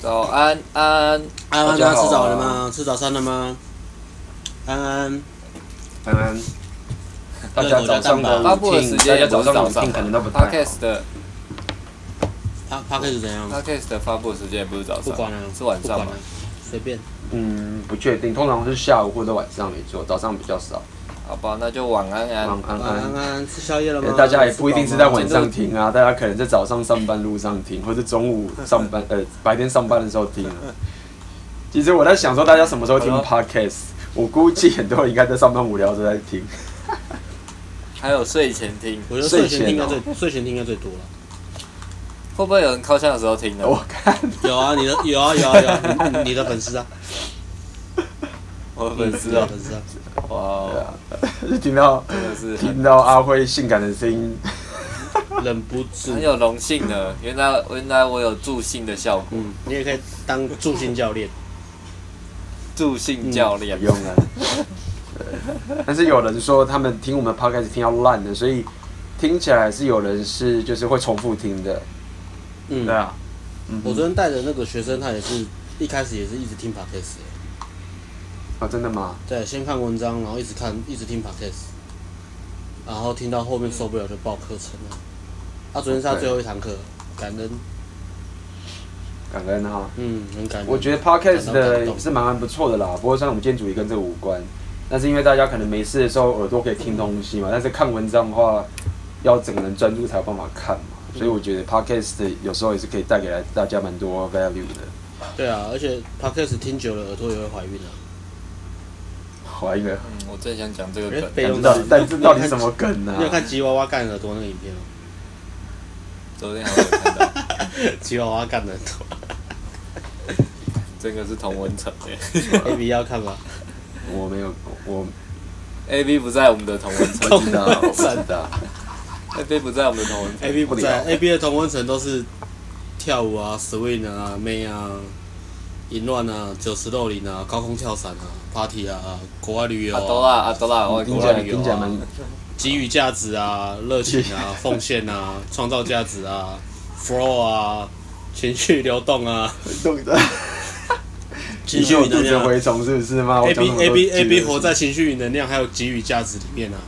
早安安。安安，大家吃早了吗？吃早餐了吗？安安，安安，大家早上的发布的时间早上是早上。可能都不太好。Podcast 的。他他开始怎样？Podcast 的发布时间也不是早上，不管了，是晚上吗随便。嗯，不确定，通常是下午或者晚上没错，早上比较少。好吧，那就晚安安。晚安安安安。安，吃宵夜了吗？呃大家也不一定是在晚上听。啊，大家可能在早上上班路上听，或者中午上班 呃白天上班的时候听啊。其实我在想说，大家什么时候听 podcast？我估计很多人应该在上班无聊的时候在听。还有睡前听，我觉得睡前听应该睡最睡前听应该最多了。会不会有人靠下的时候听呢？我看有啊，你的有啊有啊有啊，你你的粉丝啊，我的粉丝你的哦，粉丝啊，哇对，啊，就听到真的是听到阿辉性感的声音，忍不住很。有荣幸的。原来原来我有助兴的效果，嗯，你也可以当助兴教练。助兴教练不。用啊。但是有人说他们听我们 podcast 听到烂的，所以听起来是有人是就是会重复听的。嗯对，啊，嗯我昨天带的那个学生，他也是一开始也是一直听 podcast，欸啊，真的吗？对，先看文章，然后一直看，一直听 podcast，然后听到后面受不了就报课程了。他、昨天是他最后一堂课，感恩，感恩哈。嗯，很感恩。我觉得 podcast 的是蛮蛮不错的啦，不过像我们今天主题跟这个无关，但是因为大家可能没事的时候耳朵可以听东西嘛，但是看文章的话，要整个人专注才有办法看嘛，所以我觉得 podcast 有时候也是可以带给来大家蛮多 value 的。对啊，而且 podcast 听久了耳朵也会怀孕啊。怀疑了，嗯，我正想讲这个哎梗，但是到底，但是到底什么梗呢、你有看吉娃娃干耳朵那个影片吗？昨天好像有看到，吉娃娃干耳朵这个是同文层的。，A B 要看吗？我没有，我 A B 不在我们的同文层我知道，我知道。，A B 不在我们的同文层。A B 不不在，A B 的同温层都是跳舞啊、swing 啊、妹啊、淫乱啊、九十肉林啊、高空跳伞啊、party 啊、国外旅游阿多啦，啊、阿多啦，我国外旅游啊、给予 价值啊、热情啊、奉献啊、创造价值啊、flow 啊、情绪流动啊、动的。情绪与能量。蛔虫是不是吗？A B A B A B 活在情绪与能量还有给予价值里面啊。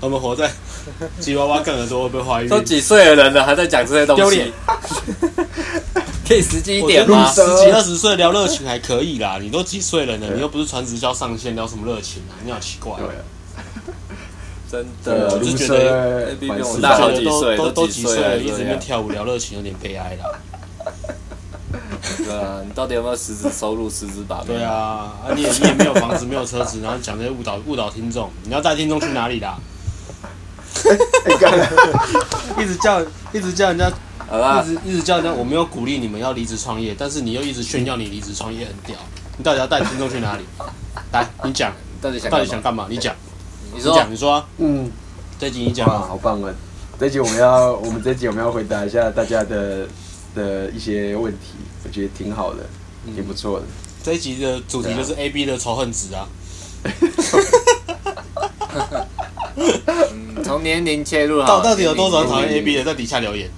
我们活在吉娃娃干耳朵会不会怀孕？都几岁的人了，还在讲这些东西，丢脸可以实际一点吗？十几二十岁聊热情 还可以啦，你都几岁了呢？你又不是传直销上线，聊什么热情啊？你好奇怪、对啊，真的，我就觉得我大好几岁，都都几几岁了，一直在跳舞聊热情，有点悲哀啦。对啊，你到底有没有实质收入、实质把妹？对，啊，啊你也你也没有房子，没有车子，然后讲这些误导误导听众，你要带听众去哪里啦？一直叫一直叫人家，好啦一，直一直叫人家，我没有鼓励你们要离职创业，但是你又一直炫耀你离职创业很屌，你到底要带听众去哪里？来，你讲，到底想到底想干嘛？你讲，你说你讲，你说啊，嗯，这集你讲哇，啊。好棒啊！这集我们要，我们这集我们要回答一下大家的的一些问题，我觉得挺好的，挺不错的。这一集的主题就是 A B 的仇恨值啊。嗯，从年龄切入好，到到底有多少人讨厌 A B 的，在底下留言。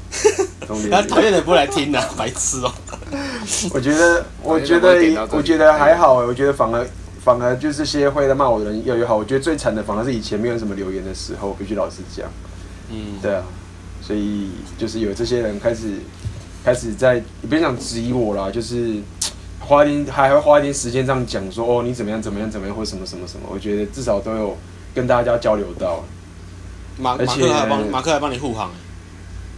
他讨厌的不会来听啊，白痴哦、我觉得，我觉得，我觉得还好欸我觉得反而反而就是这些会来骂我的人越来越好。我觉得最惨的反而是以前没有什么留言的时候，必须老实讲。嗯，对啊，所以就是有这些人开始开始在，你别想质疑我啦，就是花一点还会花一点时间这样讲说哦，你怎么样怎么样怎么样或什么什么什么，我觉得至少都有跟大家交流到。马马克还帮马克还帮你护航、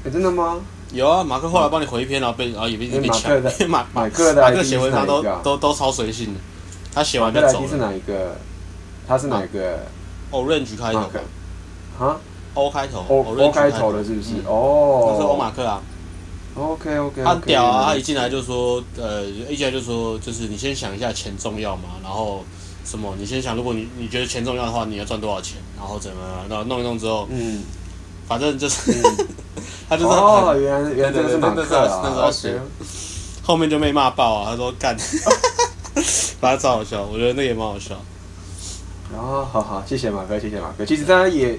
欸、真的吗？有啊，马克后来帮你回一篇，然后被然后也被被抢欸 马。马马克的马克写文章都都都超随性的，他写完就走 ID 是。哪一个？他是哪一个？Orange 开头马克啊，O 开头，O Orange 开头的是不是？嗯哦，那是欧马克啊，OK OK，他屌啊！他一进来就说，呃，一进来就说，就是你先想一下钱重要吗，然后什么，你先想，如果你你觉得钱重要的话，你要赚多少钱，然后怎么样，然后弄一弄之后，嗯，反正就是，他就是哦，原来原来这个是马克啊，那时候写后面就被骂爆啊！他说干，反正超好笑，我觉得那也蛮好笑。哦，好好，谢谢马克，谢谢马克。其实大家也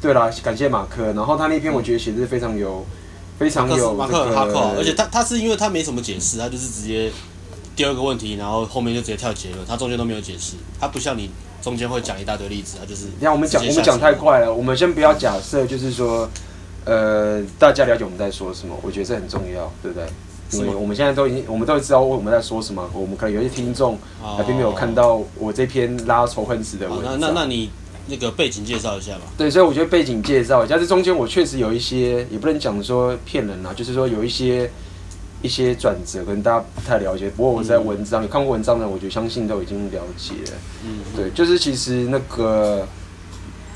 对啦，感谢马克。然后他那篇我觉得写的是非常有非常有马克很哈扣，而且他他他是因为他没什么解释，他就是直接第二个问题，然后后面就直接跳结论，他中间都没有解释，他不像你中间会讲一大堆例子，他就是。你看我们讲我们讲太快了，我们先不要假设，就是说，呃，大家了解我们在说什么，我觉得这很重要，对不对？因为我们现在都已经，我们都知道我们在说什么，我们可能有些听众还并没有看到我这篇拉仇恨值的文章。哦、那那那你。那个背景介绍一下吧。对，所以我觉得背景介绍一下，这中间我确实有一些，也不能讲说骗人啊，就是说有一些一些转折，可能大家不太了解。不过我在文章，看过文章的，我觉得相信都已经了解了。嗯，对，就是其实那个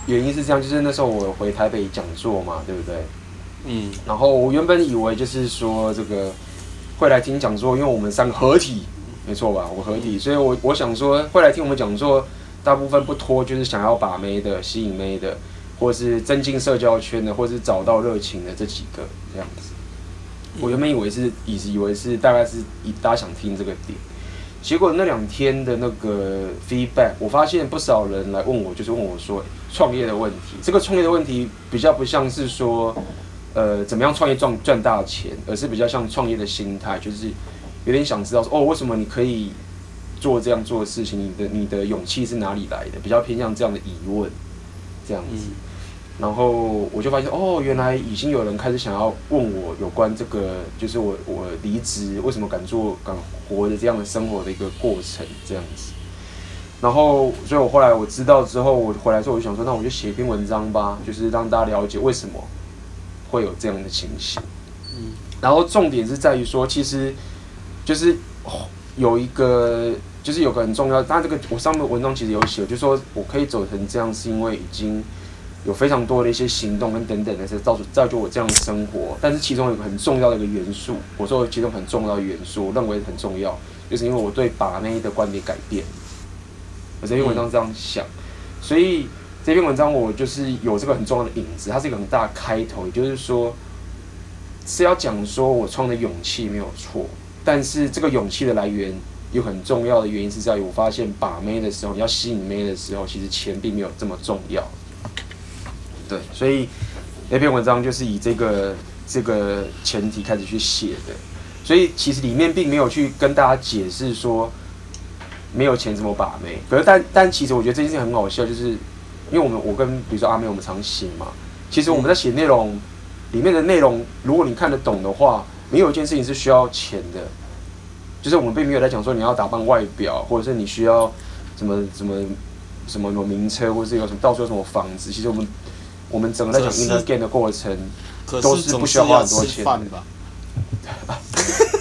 原因是这样，就是那时候我回台北讲座嘛，对不对？嗯。然后我原本以为就是说这个会来听讲座，因为我们三个合体，没错吧？我合体，所以我我想说会来听我们讲座。大部分不脱就是想要把妹的、吸引妹的，或是增进社交圈的，或是找到热情的这几个这样子。我原本以为是，以以为是大概是以大家想听这个点，结果那两天的那个 feedback，我发现不少人来问我，就是问我说创业的问题。这个创业的问题比较不像是说，呃，怎么样创业赚赚大钱，而是比较像创业的心态，就是有点想知道说，哦，为什么你可以？做这样做的事情，你的你的勇气是哪里来的？比较偏向这样的疑问，这样子。嗯、然后我就发现，哦，原来已经有人开始想要问我有关这个，就是我我离职为什么敢做敢活的这样的生活的一个过程，这样子。然后，所以我后来我知道之后，我回来之后我就想说，那我就写一篇文章吧，就是让大家了解为什么会有这样的情形。嗯。然后重点是在于说，其实就是有一个。就是有个很重要，但这个我上面文章其实有写，就是说我可以走成这样，是因为已经有非常多的一些行动跟等等的，是造就造就我这样的生活。但是其中有个很重要的一个元素，我说其中很重要的元素，我认为很重要，就是因为我对把妹的观点改变。我这篇文章这样想，所以这篇文章我就是有这个很重要的影子，它是一个很大的开头，也就是说是要讲说我创的勇气没有错，但是这个勇气的来源。有很重要的原因是在于，我发现把妹的时候，你要吸引妹的时候，其实钱并没有这么重要。对，所以那篇文章就是以这个这个前提开始去写的。所以其实里面并没有去跟大家解释说没有钱怎么把妹。可是但但其实我觉得这件事情很好笑，就是因为我们我跟比如说阿妹我们常写嘛，其实我们在写内容里面的内容，如果你看得懂的话，没有一件事情是需要钱的。就是我们并没有在讲说你要打扮外表，或者是你需要什么什么什么什么名车，或者是有什么到处有什么房子。其实我们我们整个在讲 inner game 的过程，都是不需要花很多钱的。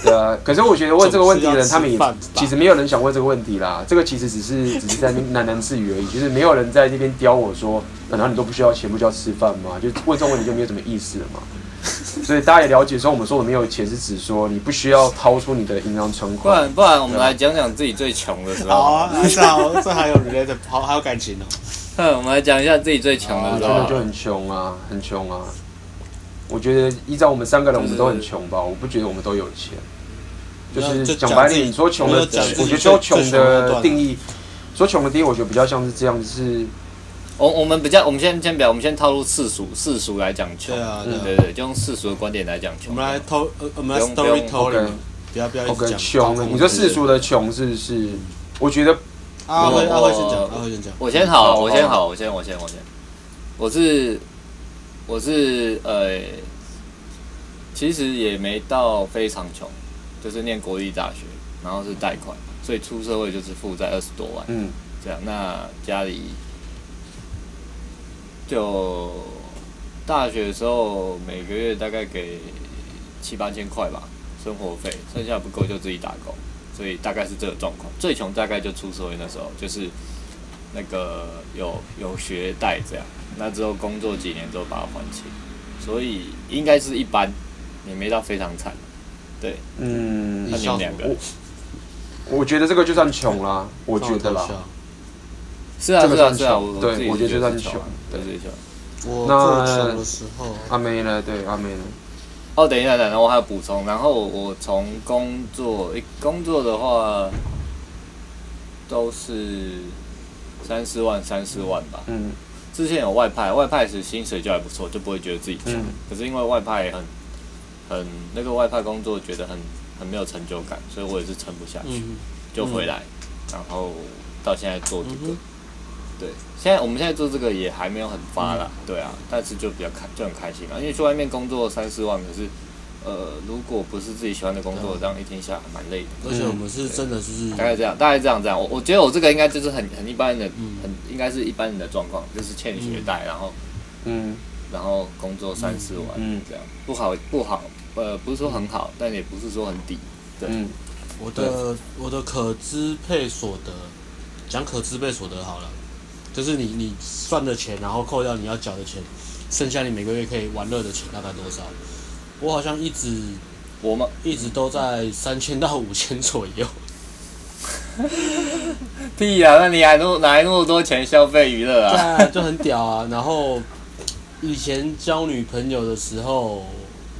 对啊，可是我觉得问这个问题的人，他们也 其实没有人想问这个问题啦。这个其实只是只是在那喃喃自语而已，就是没有人在那边刁我说，难道你都不需要钱，不需要吃饭吗？就问这种问题就没有什么意思了嘛。所以大家也了解说，我们说我没有钱是指说你不需要掏出你的银行存款。不然不然，我们来讲讲自己最穷的时候。好啊，是啊，这还有 related，好还有感情哦。嗯，我们来讲一下自己最穷的。真的就很穷啊，很穷啊。我觉得依照我们三个人，我们都很穷吧？我不觉得我们都有钱。就是讲白点，你说穷的，我觉得说穷的定义，说穷的定义，我觉得比较像是这样，就是。我我们比较，我们先先不要，我们先套入世俗世俗来讲穷，对啊，对对，就用世俗的观点来讲穷。我们来偷，我们来 storytelling，不要不要讲穷。你说世俗的穷是是？我觉得阿辉阿辉先讲，阿辉先讲。我先好，我先好，我先我先我先。我是我是呃，其实也没到非常穷，就是念国立大学，然后是贷款，所以出社会就是负债二十多万，嗯，这样。那家里。就大学的时候，每个月大概给七八千块吧，生活费，剩下不够就自己打工，所以大概是这个状况。最穷大概就出社会那时候，就是那个有有学贷这样，那之后工作几年之后把它还清，所以应该是一般，也没到非常惨。对，嗯，那你们两个我，我觉得这个就算穷啦，我觉得啦。是啊，是啊，是啊，我对，我觉得就算穷，对，对，对。那的时候，阿梅呢？对，阿梅呢？哦，等一下，等一下，我还要补充。然后我从工作，诶，工作的话都是三四万，三四万吧。嗯。之前有外派，外派时薪水就还不错，就不会觉得自己穷。可是因为外派很很那个外派工作觉得很很没有成就感，所以我也是撑不下去，嗯、就回来，然后到现在做这个。嗯对，现在我们现在做这个也还没有很发啦，嗯、对啊，但是就比较开就很开心啊，因为去外面工作三四万，可是，呃，如果不是自己喜欢的工作，嗯、这样一天下来蛮累的。而且我们是真的就是大概这样，大概这样这样。我我觉得我这个应该就是很很一般的，嗯、很应该是一般人的状况，就是欠学贷，然后，嗯，然后工作三四万，嗯，这样。不好不好，呃，不是说很好，但也不是说很低。对，嗯、我的我的可支配所得，讲可支配所得好了。就是你你赚的钱，然后扣掉你要缴的钱，剩下你每个月可以玩乐的钱大概多少？我好像一直我们一直都在三千到五千左右。屁呀、啊！那你还那哪来那么多钱消费娱乐啊？对，就很屌啊！然后以前交女朋友的时候，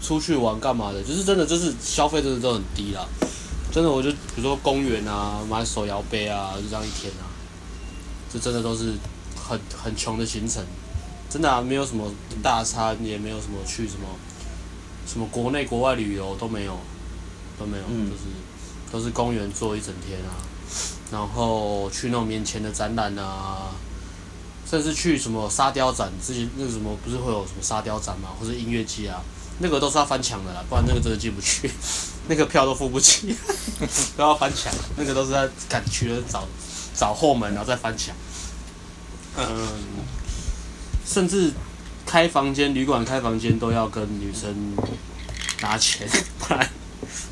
出去玩干嘛的，就是真的就是消费真的都很低啦。真的，我就比如说公园啊，买手摇杯啊，就这样一天啊。这真的都是很很穷的行程，真的啊，没有什么大餐，也没有什么去什么什么国内国外旅游都没有，都没有，嗯、就是都是公园坐一整天啊，然后去那种免钱的展览啊，甚至去什么沙雕展，之前那个什么不是会有什么沙雕展嘛，或者音乐季啊，那个都是要翻墙的啦，不然那个真的进不去，那个票都付不起，都要翻墙，那个都是在赶去的找。找后门，然后再翻墙。嗯，甚至开房间，旅馆开房间都要跟女生拿钱，不然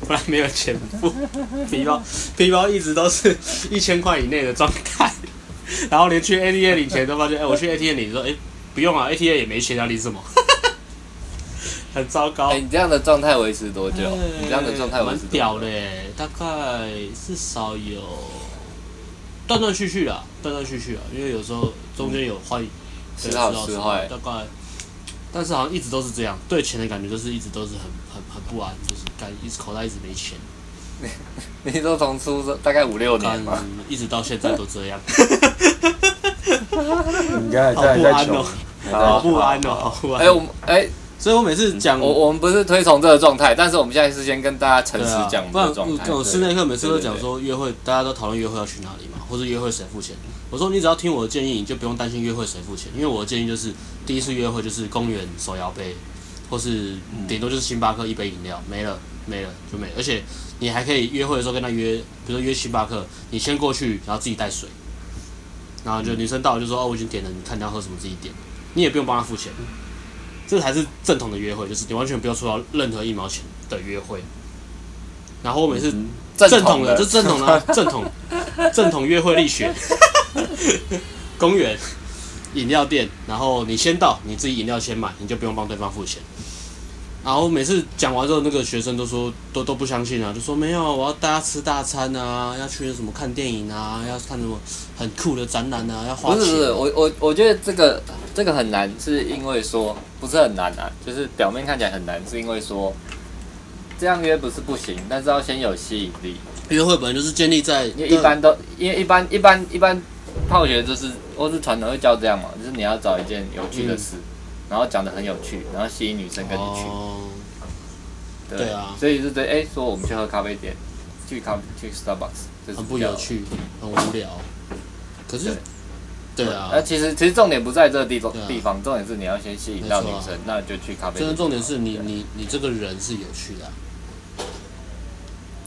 不然没有钱付。皮包皮包一直都是 一千块以内的状态，然后连去 ATM 领钱都发现，哎、欸，我去 ATM 领，说，哎、欸，不用啊，ATM 也没钱啊，领什么？很糟糕。哎、欸，你这样的状态维持多久？欸、你这样的状态维持多久？蛮屌嘞，大概至少有。断断续续的，断断续续的，因为有时候中间有坏，时好时坏，大概，但是好像一直都是这样，对钱的感觉就是一直都是很很很不安，就是感一直口袋一直没钱。你 你都从出生大概五六年嘛，一直到现在都这样。应该在在穷，好不安哦，好不安。哎，我们哎。所以我每次讲我我们不是推崇这个状态，但是我们现在是先跟大家诚实讲这个状态。我室内课每次都讲说约会，大家都讨论约会要去哪里嘛，或者约会谁付钱。我说你只要听我的建议，你就不用担心约会谁付钱，因为我的建议就是第一次约会就是公园手摇杯，或是顶多就是星巴克一杯饮料，没了没了就没了。而且你还可以约会的时候跟他约，比如说约星巴克，你先过去，然后自己带水，然后就女生到了就说哦，我已经点了，你看你要喝什么自己点，你也不用帮他付钱。这才是正统的约会，就是你完全不要出到任何一毛钱的约会。然后我每次正统的，这正统的正统正统约会力学。公园饮料店，然后你先到，你自己饮料先买，你就不用帮对方付钱。然后每次讲完之后，那个学生都说都都不相信啊，就说没有，我要大家吃大餐啊，要去什么看电影啊，要看什么很酷的展览啊，要花钱。不是不是，我我我觉得这个这个很难，是因为说不是很难啊，就是表面看起来很难，是因为说这样约不是不行，但是要先有吸引力。约会本来就是建立在，因为一般都因为一般一般一般泡学就是或是传统会教这样嘛，就是你要找一件有趣的事。嗯然后讲的很有趣，然后吸引女生跟你去。哦、对，对啊，所以就对，哎，说我们去喝咖啡店，去咖去 Starbucks，很不有趣，很无聊。可是，对，啊。那其实其实重点不在这个地方地方，重点是你要先吸引到女生，啊、那就去咖啡店。真的重点是你你你这个人是有趣的、啊。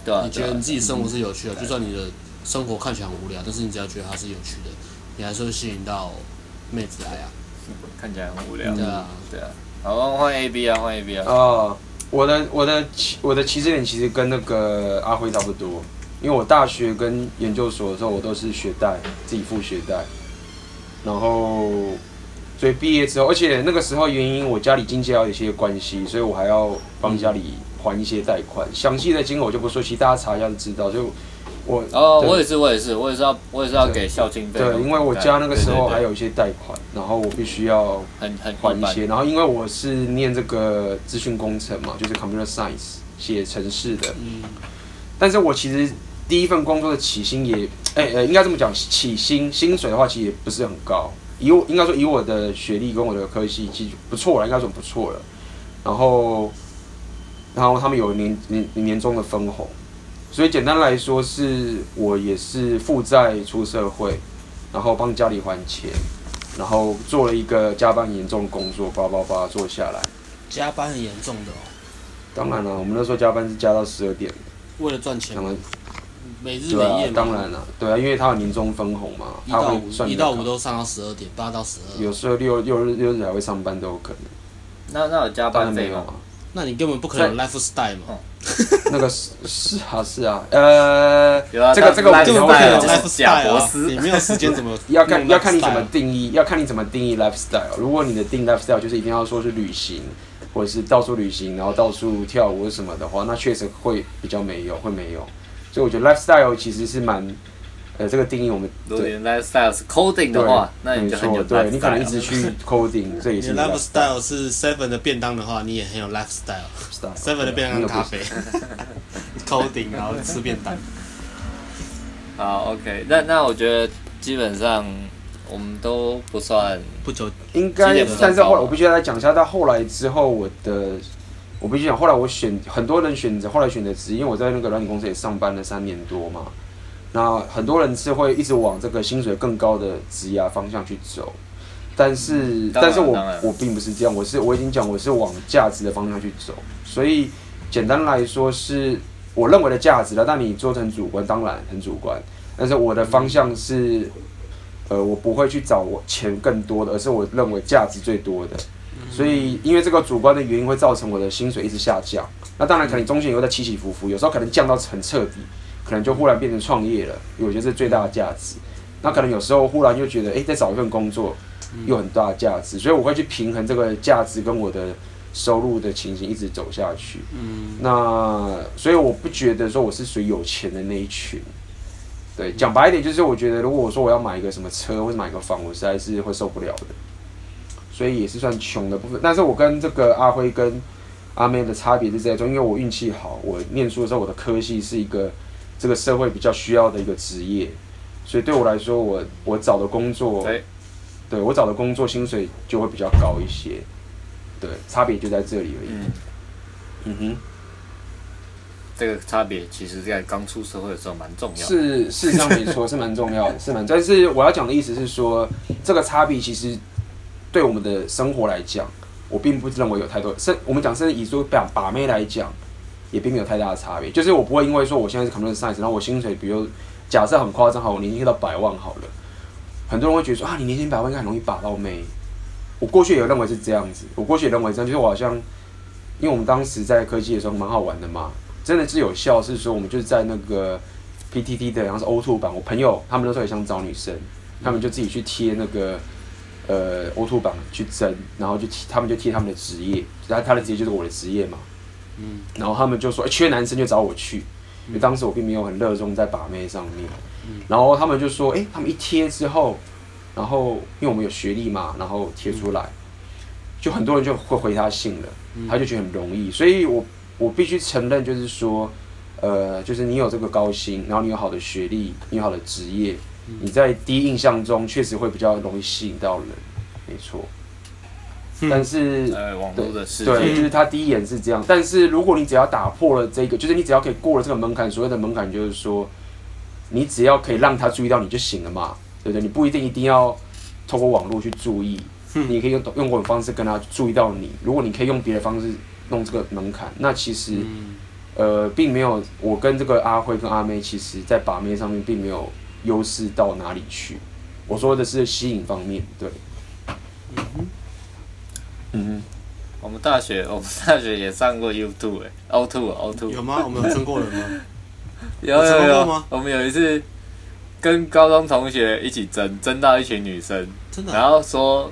对啊。你觉得你自己生活是有趣的，就算你的生活看起来很无聊，但是你只要觉得它是有趣的，你还是会吸引到妹子来啊。看起来很无聊。对啊，对啊。好，换 A B 啊，换 A B 啊。哦，我的我的起我的起始点其实跟那个阿辉差不多，因为我大学跟研究所的时候，我都是学贷，自己付学贷。然后，所以毕业之后，而且那个时候原因，我家里经济还有一些关系，所以我还要帮家里还一些贷款。详细的金额我就不说，其实大家查一下就知道。就我哦，我也是，我也是，我也是要，我也是要给孝敬费。对，因为我家那个时候还有一些贷款，然后我必须要很很还一些。然后因为我是念这个资讯工程嘛，就是 computer science 写程式的。嗯。但是我其实第一份工作的起薪也，哎、欸、呃，应该这么讲，起薪薪水的话其实也不是很高。以我应该说以我的学历跟我的科系，其实不错了，应该说不错了。然后然后他们有年年年终的分红，所以简单来说是我也是负债出社会，然后帮家里还钱，然后做了一个加班严重的工作，叭叭叭做下来。加班很严重的哦。当然了，我们那时候加班是加到十二点。为了赚钱。当然。每日对啊，每夜当然了，对啊，因为他有年终分红嘛，他会算一到五都上到十二点，八到十二。有时候六六日六日还会上班都有可能。那那有加班费吗？那你根本不可能 lifestyle 嘛。那个是是啊是啊，呃，这个这个我根本不可能 lifestyle 啊，你没有时间怎么？要看要看你怎么定义，要看你怎么定义 lifestyle。如果你的定 lifestyle 就是一定要说是旅行，或者是到处旅行，然后到处跳舞什么的话，那确实会比较没有，会没有。所以我觉得 lifestyle 其实是蛮，呃，这个定义我们。如果你 lifestyle 是 coding 的话，那你就很有 lifestyle。对，你可能一直去 coding，这也是。你 lifestyle 是 seven 的便当的话，你也很有 lifestyle。seven 的便当咖啡，coding 然后吃便当。好，OK，那那我觉得基本上我们都不算不久，应该，但是后来我必须要再讲一下，到后来之后我的。我必须讲，后来我选很多人选择，后来选择职业，因为我在那个软体公司也上班了三年多嘛。那很多人是会一直往这个薪水更高的职业方向去走，但是，但是我我并不是这样，我是我已经讲我是往价值的方向去走。所以简单来说是我认为的价值了，但你做成主观当然很主观，但是我的方向是，呃，我不会去找我钱更多的，而是我认为价值最多的。所以，因为这个主观的原因会造成我的薪水一直下降。那当然，可能中间也会在起起伏伏，有时候可能降到很彻底，可能就忽然变成创业了。我觉得这是最大的价值。那可能有时候忽然又觉得，诶，再找一份工作又很大的价值。所以我会去平衡这个价值跟我的收入的情形，一直走下去。嗯。那所以我不觉得说我是属于有钱的那一群。对，讲白一点就是，我觉得如果我说我要买一个什么车或者买一个房，我实在是会受不了的。所以也是算穷的部分，但是我跟这个阿辉跟阿妹的差别是在中，因为我运气好，我念书的时候我的科系是一个这个社会比较需要的一个职业，所以对我来说，我我找的工作，对我找的工作薪水就会比较高一些，对，差别就在这里而已。嗯，嗯哼，这个差别其实在刚出社会的时候蛮重要的，是事实上没错，是蛮重要的，是蛮，但是我要讲的意思是说，这个差别其实。对我们的生活来讲，我并不认为有太多。甚我们讲甚至以说把把妹来讲，也并没有太大的差别。就是我不会因为说我现在是 computer science，然后我薪水比如假设很夸张，好，我年薪到百万好了，很多人会觉得说啊，你年薪百万应该很容易把到妹。我过去也有认为是这样子，我过去也认为这样，就是我好像，因为我们当时在科技的时候蛮好玩的嘛，真的是有效。是说我们就是在那个 PTT 的，然后是 O2 版，我朋友他们那时候也想找女生，他们就自己去贴那个。呃，O2 榜去争，然后就贴，他们就替他们的职业，然后他的职业就是我的职业嘛。嗯。然后他们就说，欸，缺男生就找我去，因为当时我并没有很热衷在把妹上面。嗯。然后他们就说，欸，他们一贴之后，然后因为我们有学历嘛，然后贴出来，就很多人就会回他信了，他就觉得很容易。所以我我必须承认，就是说，呃，就是你有这个高薪，然后你有好的学历，你有好的职业。你在第一印象中确实会比较容易吸引到人，没错。但是，对，对，就是他第一眼是这样。但是如果你只要打破了这个，就是你只要可以过了这个门槛，所谓的门槛就是说，你只要可以让他注意到你就行了嘛，对不对？你不一定一定要透过网络去注意，你可以用用各种方式跟他注意到你。如果你可以用别的方式弄这个门槛，那其实，呃，并没有我跟这个阿辉跟阿妹，其实在把妹上面并没有。优势到哪里去？我说的是吸引方面，对。嗯哼，嗯哼。我们大学，我们大学也上过 YouTube 哎，O two O two。有吗？我们有争过人吗？有 有有，有。我们有一次跟高中同学一起争，争到一群女生，真的。然后说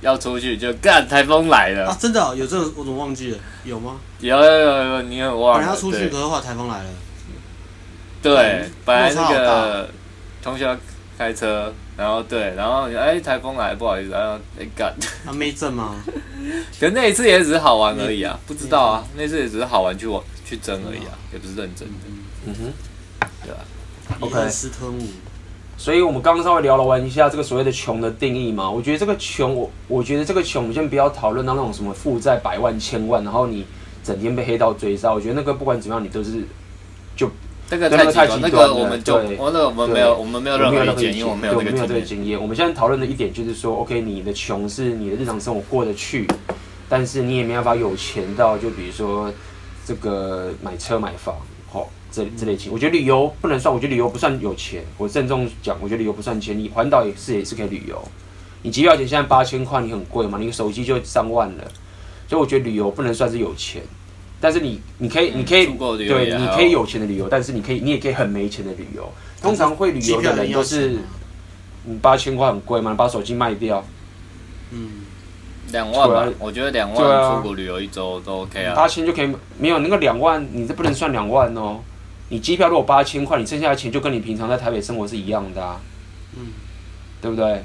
要出去，就干台风来了。啊，真的、哦、有这个？我怎么忘记了？有吗？有有有有，你很忘了。本来要出去，可是话台风来了。对，本来那个。同学要开车，然后对，然后哎，台风来，不好意思，然后哎干，他没证吗？可那一次也只是好玩而已啊，不知道啊，那次也只是好玩去玩去争而已啊，也不是认真的。嗯哼，对吧？OK。斯特姆。所以我们刚刚稍微聊了完一下这个所谓的穷的定义嘛，我觉得这个穷，我我觉得这个穷，我们先不要讨论到那种什么负债百万千万，然后你整天被黑道追杀，我觉得那个不管怎么样，你都是就这个太极端，那个我们就，我那个我们没有，我们没有任何意见，因为我们没有这个经验。我们现在讨论的一点就是说，OK，你的穷是你的日常生活过得去，但是你也没办法有钱到，就比如说这个买车买房，好，这这类情。我觉得旅游不能算，我觉得旅游不算有钱。我郑重讲，我觉得旅游不算钱，你环岛也是也是可以旅游。你机票钱现在八千块，你很贵嘛？你个手机就三万了，所以我觉得旅游不能算是有钱。但是你，你可以，你可以，对，你可以有钱的旅游，但是你可以，你也可以很没钱的旅游。通常会旅游的人都是，嗯，八千块很贵嘛，你把手机卖掉，嗯，两万吧，我觉得两万出国旅游一周都 OK 啊。八千就可以，没有那个两万，你这不能算两万哦。你机票如果八千块，你剩下的钱就跟你平常在台北生活是一样的啊，嗯，对不对？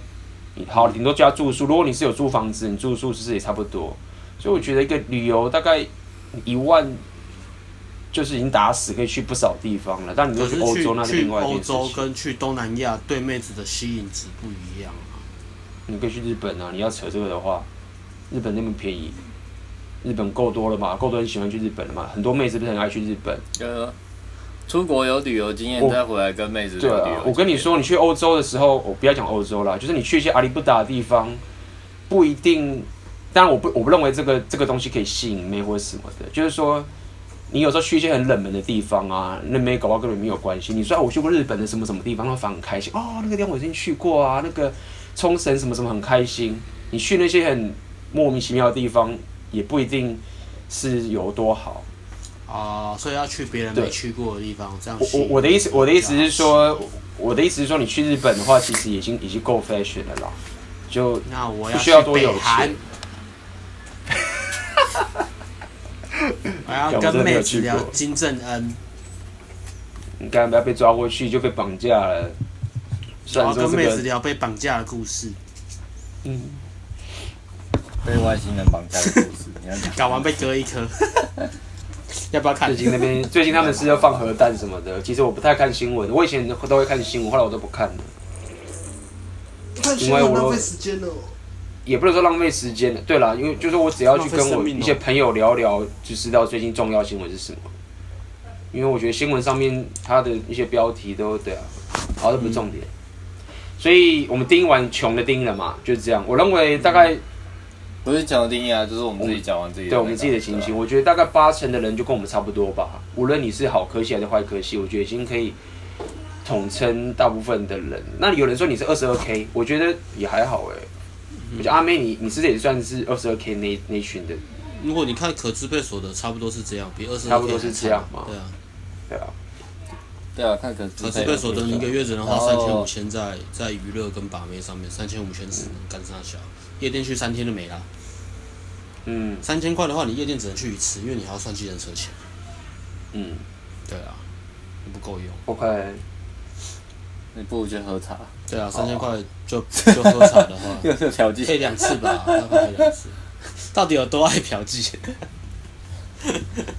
你好，顶多加住宿。如果你是有租房子，你住宿是不是也差不多？所以我觉得一个旅游大概。一万就是已经打死可以去不少地方了，但你就去欧洲那是另外一件事情。欧洲跟去东南亚对妹子的吸引值不一样啊。你可以去日本啊，你要扯这个的话，日本那么便宜，日本够多了嘛？够多人喜欢去日本了嘛？很多妹子不是很爱去日本。呃，出国有旅游经验再回来跟妹子对啊。我跟你说，你去欧洲的时候，我不要讲欧洲啦，就是你去一些阿里不达的地方，不一定。当然，我不我不认为这个这个东西可以吸引妹或者什么的。就是说，你有时候去一些很冷门的地方啊，那妹搞不好跟你没有关系。你说啊，我去过日本的什么什么地方，他反而很开心哦，那个地方我已经去过啊，那个冲绳什么什么很开心。你去那些很莫名其妙的地方，也不一定是有多好啊。所以要去别人没去过的地方，这样。我我我的意思，我的意思是说，我的意思是说，你去日本的话，其实已经已经够 fashion 了啦，就不需要多有钱。我要跟妹子聊金正恩。你刚刚不要被抓过去就被绑架了。我要跟妹子聊被绑架的故事。嗯。被外星人绑架的故事，你要讲。搞完被割一颗。要不要看？最近那边最近他们是要放核弹什么的，其实我不太看新闻。我以前都会看新闻，后来我都不看了。因为我浪费时间了。也不能说浪费时间的，对啦，因为就是我只要去跟我一些朋友聊聊，就知道最近重要新闻是什么。因为我觉得新闻上面它的一些标题都对啊，好，这不是重点。所以我们盯完穷的定义了嘛，就是这样。我认为大概不是穷的定义啊，就是我们自己讲完自己的，对我们自己的情形。我觉得大概八成的人就跟我们差不多吧。无论你是好科系还是坏科系，我觉得已经可以统称大部分的人。那有人说你是二十二 K，我觉得也还好哎、欸。我觉得阿妹你，你你是不是也算是二十二 K 那那群的？如果你看可支配所得，差不多是这样，比二十二 K 差不多是这样嘛？对啊，对啊，对啊，看可可支配所得，你一个月只能花三千五千在在娱乐跟把妹上面，三千五千只能干啥小？夜店去三天就没了。嗯，三千块的话，你夜店只能去一次，因为你还要算计程车钱。嗯，对啊，不够用。OK。你不如去喝茶。对啊，三千块就 就喝茶的话，又是嫖妓，可以两次吧？大概两次。到底有多爱嫖妓？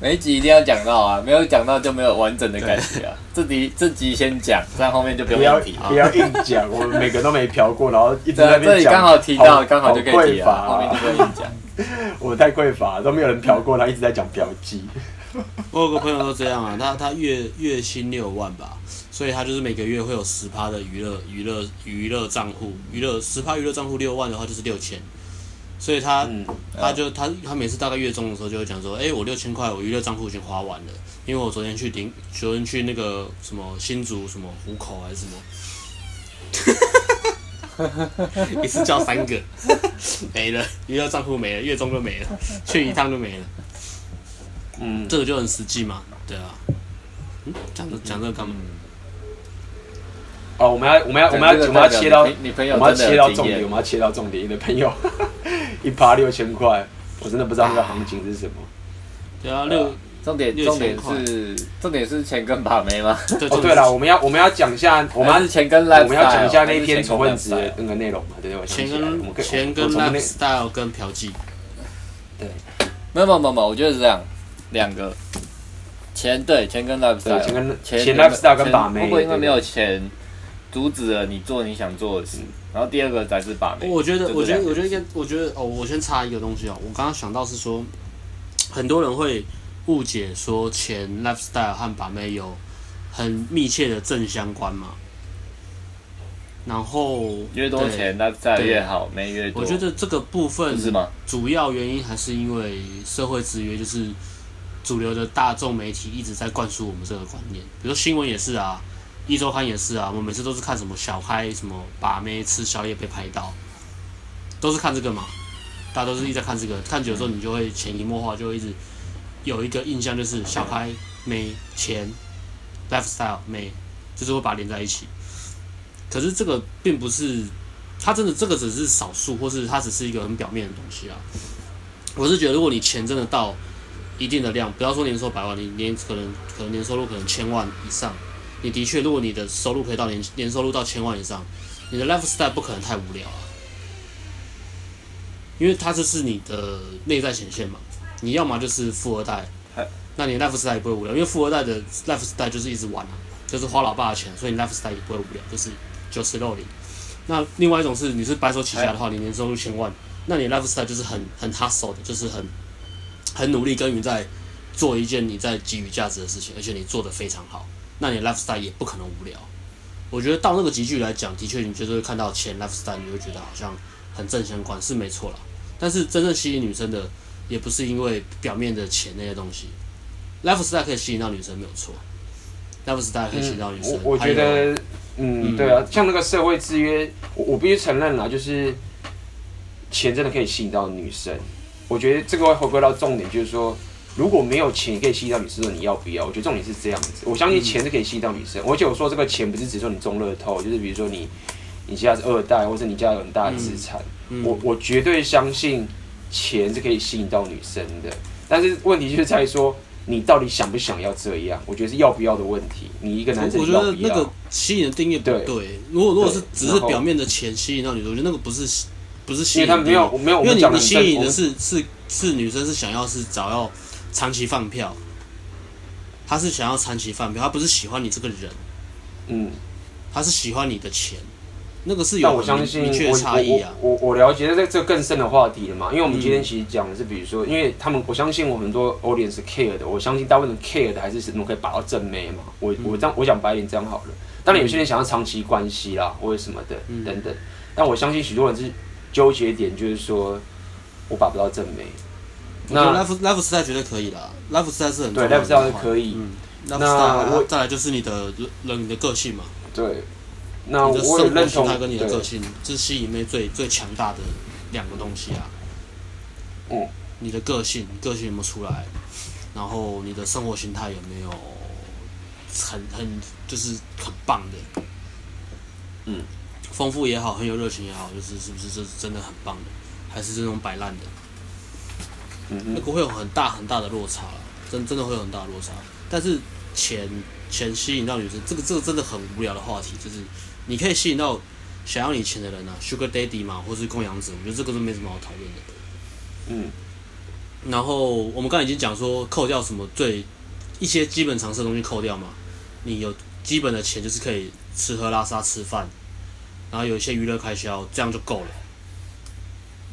每一集一定要讲到啊，没有讲到就没有完整的感觉啊。这集这集先讲，这样后面就不用提。不要硬讲，我们每个都没嫖过，然后一直在那边讲。这里刚好提到，刚好就可以提了。后面就不用硬讲。我太匮乏，都没有人嫖过，他一直在讲嫖妓。我有个朋友都这样啊，他他月月薪六万吧。所以他就是每个月会有十趴的娱乐娱乐娱乐账户，娱乐十趴娱乐账户六万的话就是六千，所以他、嗯、他就他他每次大概月中的时候就会讲说，哎、欸，我六千块我娱乐账户已经花完了，因为我昨天去顶，昨天去那个什么新竹什么湖口还是什么，一次叫三个，没了娱乐账户没了，月中就没了，去一趟就没了，嗯，这个就很实际嘛，对啊，嗯，讲这讲这个干嘛？哦，我们要我们要我们要我们要切到我们要切到重点，我们要切到重点。你的朋友一趴六千块，我真的不知道那个行情是什么。对啊，六重点重点是重点是钱跟把妹吗？哦，对了，我们要我们要讲一下，我们是钱跟我们要讲一下那一篇仇恨值的那个内容嘛？对对，钱跟钱跟 lifestyle 跟嫖妓。对，没有没有没有，我觉得是这样，两个钱对钱跟 lifestyle，钱跟钱 lifestyle 跟把妹，会不会因为没有钱？阻止了你做你想做的事，然后第二个才是把妹。我觉得，我觉得，我觉得应该，我觉得哦，我先插一个东西哦。我刚刚想到是说，很多人会误解说钱 lifestyle 和把妹有很密切的正相关嘛。然后越多钱那再越好，妹越多。我觉得这个部分是吗？主要原因还是因为社会制约，就是主流的大众媒体一直在灌输我们这个观念。比如新闻也是啊，一周刊也是啊，我们每次都是看什么小开什么把妹吃宵夜被拍到，都是看这个嘛。大家都是一直在看这个，看久了之后你就会潜移默化，就会一直有一个印象，就是小开妹钱 lifestyle 妹，就是会把它连在一起。可是这个并不是，它真的这个只是少数，或是它只是一个很表面的东西啊。我是觉得，如果你钱真的到一定的量，不要说年收百万，你年可能可能年收入可能千万以上，你的确，如果你的收入可以到年年收入到千万以上，你的 lifestyle 不可能太无聊啊。因为它这是你的内在显现嘛，你要么就是富二代，那你 lifestyle 也不会无聊，因为富二代的 lifestyle 就是一直玩啊，就是花老爸的钱，所以你 lifestyle 也不会无聊，就是。九十六零，那另外一种是你是白手起家的话，你年收入千万，那你 lifestyle 就是很很 hustle 的，就是很很努力耕耘在做一件你在给予价值的事情，而且你做的非常好，那你 lifestyle 也不可能无聊。我觉得到那个集聚来讲，的确你就是会看到钱 lifestyle，你会觉得好像很正相关，是没错啦。但是真正吸引女生的，也不是因为表面的钱那些东西，lifestyle 可以吸引到女生没有错，lifestyle 可以吸引到女生，嗯、我，我觉得。嗯，对啊，像那个社会制约，我我必须承认啦，就是钱真的可以吸引到女生。我觉得这个会回归到重点，就是说，如果没有钱也可以吸引到女生，你要不要？我觉得重点是这样子。我相信钱是可以吸引到女生，而且我说这个钱不是只说你中乐透，就是比如说你你家是二代，或者你家有很大的资产，我我绝对相信钱是可以吸引到女生的。但是问题就是在于说。你到底想不想要这样？我觉得是要不要的问题。你一个男生要不要？我觉得那个吸引的定义不对。对，如果如果是只是表面的钱吸引到女生，我觉得那个不是不是吸引。因为他没有没有，因为你你吸引的是是是女生是想要是找要长期放票，他是想要长期放票，他不是喜欢你这个人，嗯，他是喜欢你的钱。那个是有明确差异啊！我我我了解，这这更深的话题了嘛？因为我们今天其实讲的是，比如说，因为他们我相信我们很多 audience 是 care 的，我相信大部分 care 的还是什么可以把到正妹嘛？我我这样我讲白一点这样好了。当然有些人想要长期关系啦，或者什么的等等。但我相信许多人是纠结点，就是说我把不到正妹。那 life lifestyle 绝对可以啦，lifestyle 是很对 lifestyle 是可以。嗯那我再来就是你的人你的个性嘛？对。那我也认同他跟你的个性，这是吸引妹最最强大的两个东西啊。嗯，你的个性，个性有没有出来？然后你的生活形态有没有很很就是很棒的？嗯，丰富也好，很有热情也好，就是是不是这是真的很棒的？还是这种摆烂的？嗯，那个会有很大很大的落差，真真的会有很大的落差。但是钱钱吸引到女生，这个这个真的很无聊的话题，就是。你可以吸引到想要你钱的人啊，Sugar Daddy 嘛，或是供养者，我觉得这个都没什么好讨论的。嗯。然后我们刚才已经讲说，扣掉什么最一些基本常识的东西扣掉嘛，你有基本的钱就是可以吃喝拉撒吃饭，然后有一些娱乐开销，这样就够了。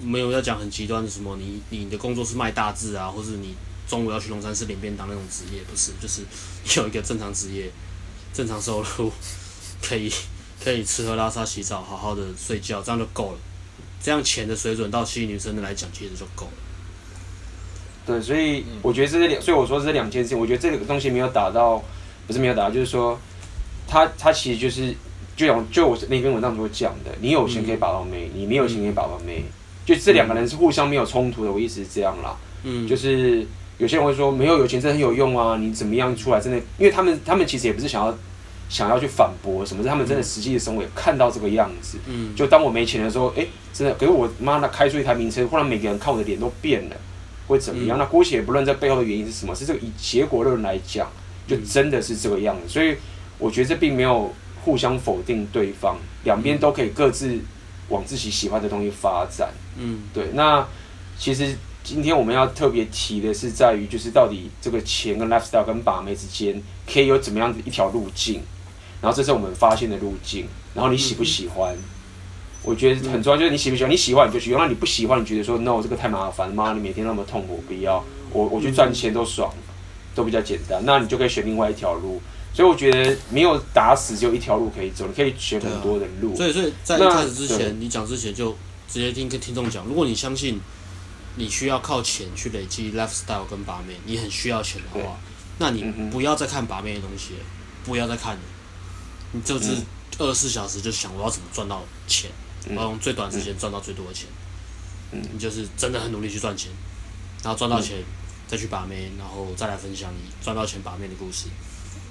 没有要讲很极端的什么，你你的工作是卖大字啊，或是你中午要去龙山寺领便当那种职业，不是，就是有一个正常职业，正常收入可以。可以吃喝拉撒洗澡，好好的睡觉，这样就够了。这样钱的水准到吸引女生的来讲，其实就够了。对，所以我觉得这是两，所以我说这两件事情。我觉得这个东西没有达到，不是没有达到，就是说，他他其实就是，就像就我那篇文章所讲的，你有钱可以把到妹，你没有钱可以把到妹，就这两个人是互相没有冲突的。我一直是这样啦，嗯，就是有些人会说，没有友情真的很有用啊，你怎么样出来真的，因为他们他们其实也不是想要。想要去反驳什么？是他们真的实际的生活也看到这个样子。嗯，就当我没钱的时候，哎、欸，真的，给我妈那开出一台名车，忽然每个人看我的脸都变了，会怎么样？嗯、那姑且不论这背后的原因是什么，是这个以结果论来讲，就真的是这个样子。所以我觉得这并没有互相否定对方，两边都可以各自往自己喜欢的东西发展。嗯，对。那其实今天我们要特别提的是在于，就是到底这个钱跟 lifestyle 跟把妹之间，可以有怎么样的一条路径？然后这是我们发现的路径，然后你喜不喜欢？我觉得很重要，就是你喜不喜欢，你喜欢你就去用，那你不喜欢，你觉得说 no 这个太麻烦，妈你每天那么痛苦，不要，我我去赚钱都爽，都比较简单，那你就可以选另外一条路。所以我觉得没有打死，只有一条路可以走，你可以选很多的路。啊、所以，所以在一开始之前，你讲之前就直接听跟听众讲，如果你相信你需要靠钱去累积 lifestyle 跟把妹，你很需要钱的话，那你不要再看把妹的东西，不要再看了，你就是二十四小时就想我要怎么赚到钱。我要用最短时间赚到最多的钱，嗯，你就是真的很努力去赚钱，然后赚到钱再去把妹，然后再来分享你赚到钱把妹的故事，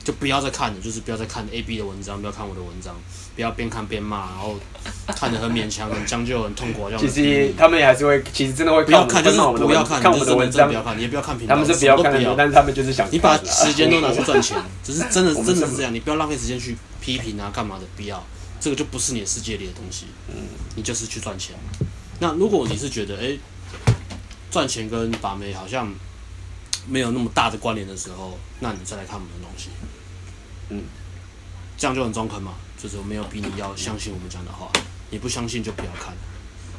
就不要再看了，就是不要再看 A B 的文章，不要看我的文章，不要边看边骂，然后 看得很勉强、很将就、很痛苦这样。其实他们也还是会，其实真的会不要看，就是不要看，看我们的文章，不要看，你也不要看评论，他们是不要看的，但是他们就是想。你把时间都拿去赚钱，只是真的真的是这样，你不要浪费时间去批评啊，干嘛的，不要。这个就不是你的世界里的东西，嗯，你就是去赚钱。那如果你是觉得，哎，赚钱跟把妹好像没有那么大的关联的时候，那你再来看我们的东西，嗯，这样就很中肯嘛。就是我没有逼你要相信我们讲的话，你不相信就不要看。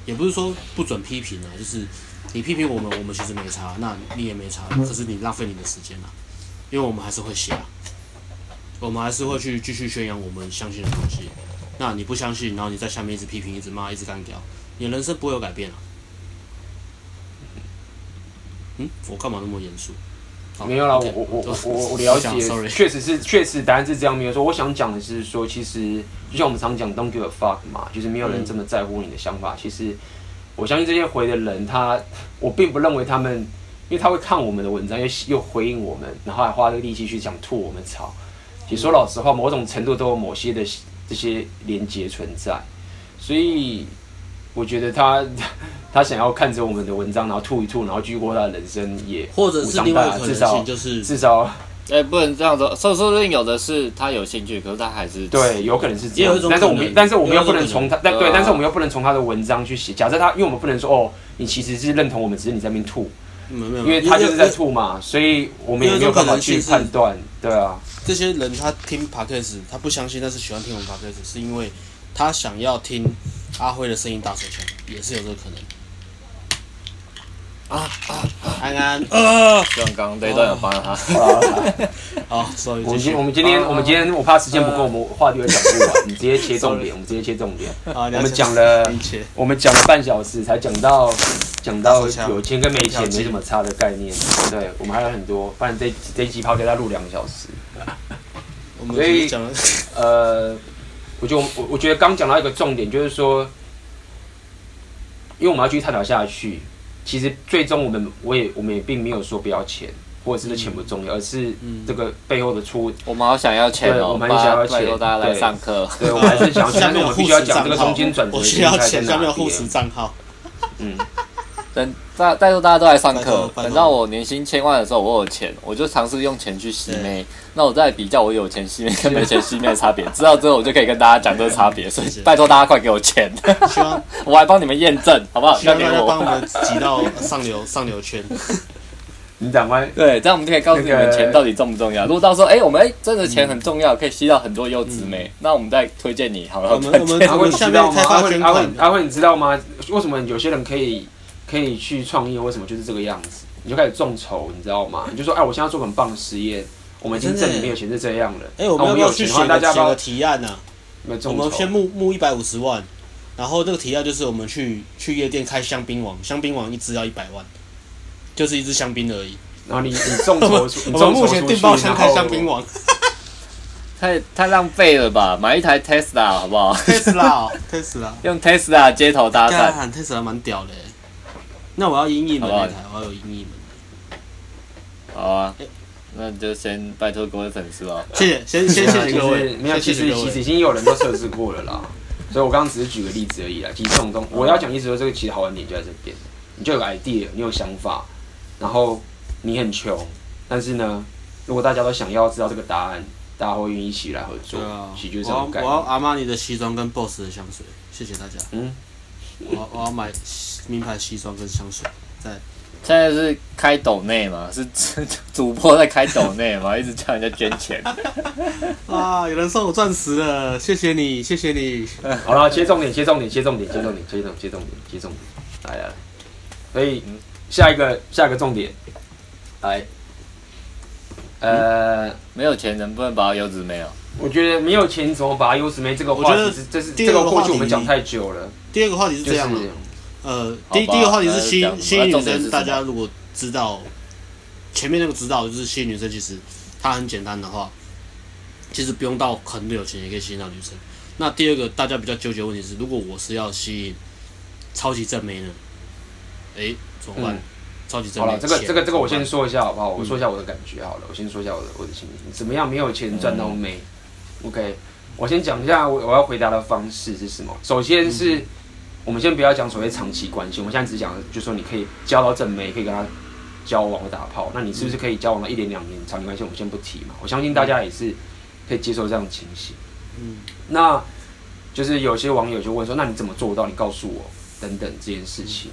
也不是说不准批评啊，就是你批评我们，我们其实没差，那你也没差，可是你浪费你的时间了，因为我们还是会写啊，我们还是会去继续宣扬我们相信的东西。那你不相信，然后你在下面一直批评、一直骂、一直干掉，你人生不会有改变啊。嗯，我干嘛那么严肃？没有啦，我我我我我了解，确实是确实答案是这样没有说。我想讲的是说，其实就像我们常讲 “Don't give a fuck” 嘛，就是没有人这么在乎你的想法。其实我相信这些回的人，他我并不认为他们，因为他会看我们的文章，又又回应我们，然后还花这个力气去想吐我们槽。其实说老实话，某种程度都有某些的。这些连接存在，所以我觉得他 他想要看着我们的文章，然后吐一吐，然后继续过他的人生也，或者是另外一个可能性就是至少，哎、欸，不能这样说，说说不定有的是他有兴趣，可是他还是对，有可能是这样，但是我们但是我们又不能从他，但对，但是我们又不能从他的文章去写。假设他，因为我们不能说哦，你其实是认同我们，只是你在那边吐，没有没有，因为他就是在吐嘛，所以我们也没有办法去判断，对啊。这些人他听 Podcast，他不相信，但是喜欢听我们 Podcast，是因为他想要听阿辉的声音大手枪，也是有这个可能。啊啊啊！安安，呃，希望刚刚这一段有帮到他。好，我们今我们今天我们今天我怕时间不够，我们话题会讲不完，你直接切重点，我们直接切重点。我们讲了，我们讲了半小时才讲到讲到有钱跟没钱没什么差的概念，对，我们还有很多，不然这这一集跑给他录两个小时。所以呃，我就我我觉得刚讲到一个重点，就是说，因为我们要继续探讨下去。其实最终我们我也我们也并没有说不要钱，或者是这钱不重要，而是这个背后的出。我们好想要钱哦，我们想要钱，大家来上课。对，我们还是想要钱，但是我们必须要讲这个中间转折。我需要钱，下面有护持账号。嗯。等大，再说大家都来上课，等到我年薪千万的时候，我有钱，我就尝试用钱去洗妹。那我再比较我有钱洗妹跟没钱洗妹的差别，知道之后我就可以跟大家讲这个差别。所以拜托大家快给我钱，希望 我还帮你们验证，好不好？需要给我帮我们挤到上流上流圈。你讲完对，这样我们就可以告诉你们钱到底重不重要。如果到时候哎，我们哎真的钱很重要，可以吸到很多优质妹，那我们再推荐你，好了。我们我们阿辉知道吗？阿辉阿辉阿辉，你知道吗？为什么有些人可以？可以去创业，为什么就是这个样子？你就开始众筹，你知道吗？你就说，哎，我现在做很棒的实验，我们已经挣里面有钱是这样了。哎，我们要不要去写大家个提案呢？我们先募募一百五十万，然后这个提案就是我们去去夜店开香槟王，香槟王一支要一百万，就是一支香槟而已。然后你你众筹，我们目前订包厢开香槟王，太太浪费了吧？买一台 Tesla 好不好？Tesla，Tesla，用 Tesla 街头搭讪，Tesla 蛮屌的。那我要赢你们那台，我要有赢你们。好啊，那就先拜托各位粉丝了。谢谢，先谢谢各位。没有，其实其实已经有人都测试过了啦。所以我刚刚只是举个例子而已啦。其实这种东，我要讲意思说，这个其实好玩点就在这边。你就有个 idea，你有想法，然后你很穷，但是呢，如果大家都想要知道这个答案，大家会愿意一起来合作。对啊。其实就是这种感觉。我要阿玛尼的西装跟 BOSS 的香水，谢谢大家。嗯。我我要买。名牌西装跟香水，在现在是开抖内嘛？是 主播在开抖内嘛？一直叫人家捐钱。啊！有人送我钻石了，谢谢你，谢谢你。好了，切重点，切重点，切重点，切重点，切重，切重点，切重点。来来，所以下一个，下一个重点，来，呃，没有钱能不能把优质妹啊？我觉得没有钱怎么把优质妹这个话题是，这是这个过去我们讲太久了。第二个话题是这样的。呃，第第一个话题是吸吸引女生，大家如果知道前面那个知道就是吸引女生，其实它很简单的话，其实不用到很有钱也可以吸引到女生。那第二个大家比较纠结的问题是，如果我是要吸引超级正妹呢？哎、欸，怎么办？嗯、超级正妹。好了，这个这个这个我先说一下好不好？我说一下我的感觉好了，我先说一下我的我的心情。怎么样？没有钱赚到妹、嗯、？OK，我先讲一下我我要回答的方式是什么。首先是。嗯我们先不要讲所谓长期关系，我们现在只讲，就是说你可以交到正妹，可以跟他交往或打炮。那你是不是可以交往到一年两年长期关系？我们先不提嘛。我相信大家也是可以接受这样的情形。嗯，那就是有些网友就问说，那你怎么做到？你告诉我等等这件事情。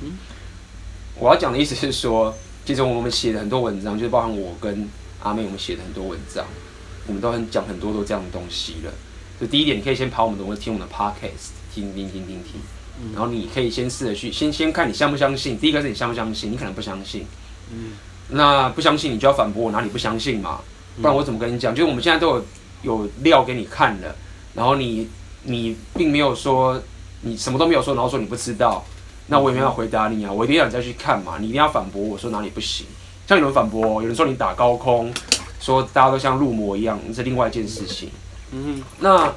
我要讲的意思是说，其实我们写的很多文章，就是包含我跟阿妹，我们写的很多文章，我们都很讲很多都这样的东西了。就第一点，你可以先跑我们的，听我们的 podcast，听听听听听。然后你可以先试着去，先先看你相不相信。第一个是你相不相信，你可能不相信。嗯，那不相信你就要反驳我哪里不相信嘛？不然我怎么跟你讲？就是我们现在都有有料给你看了，然后你你并没有说你什么都没有说，然后说你不知道，那我也没有回答你啊。我一定要你再去看嘛，你一定要反驳我说哪里不行。像有人反驳，有人说你打高空，说大家都像入魔一样，这是另外一件事情。嗯哼，那。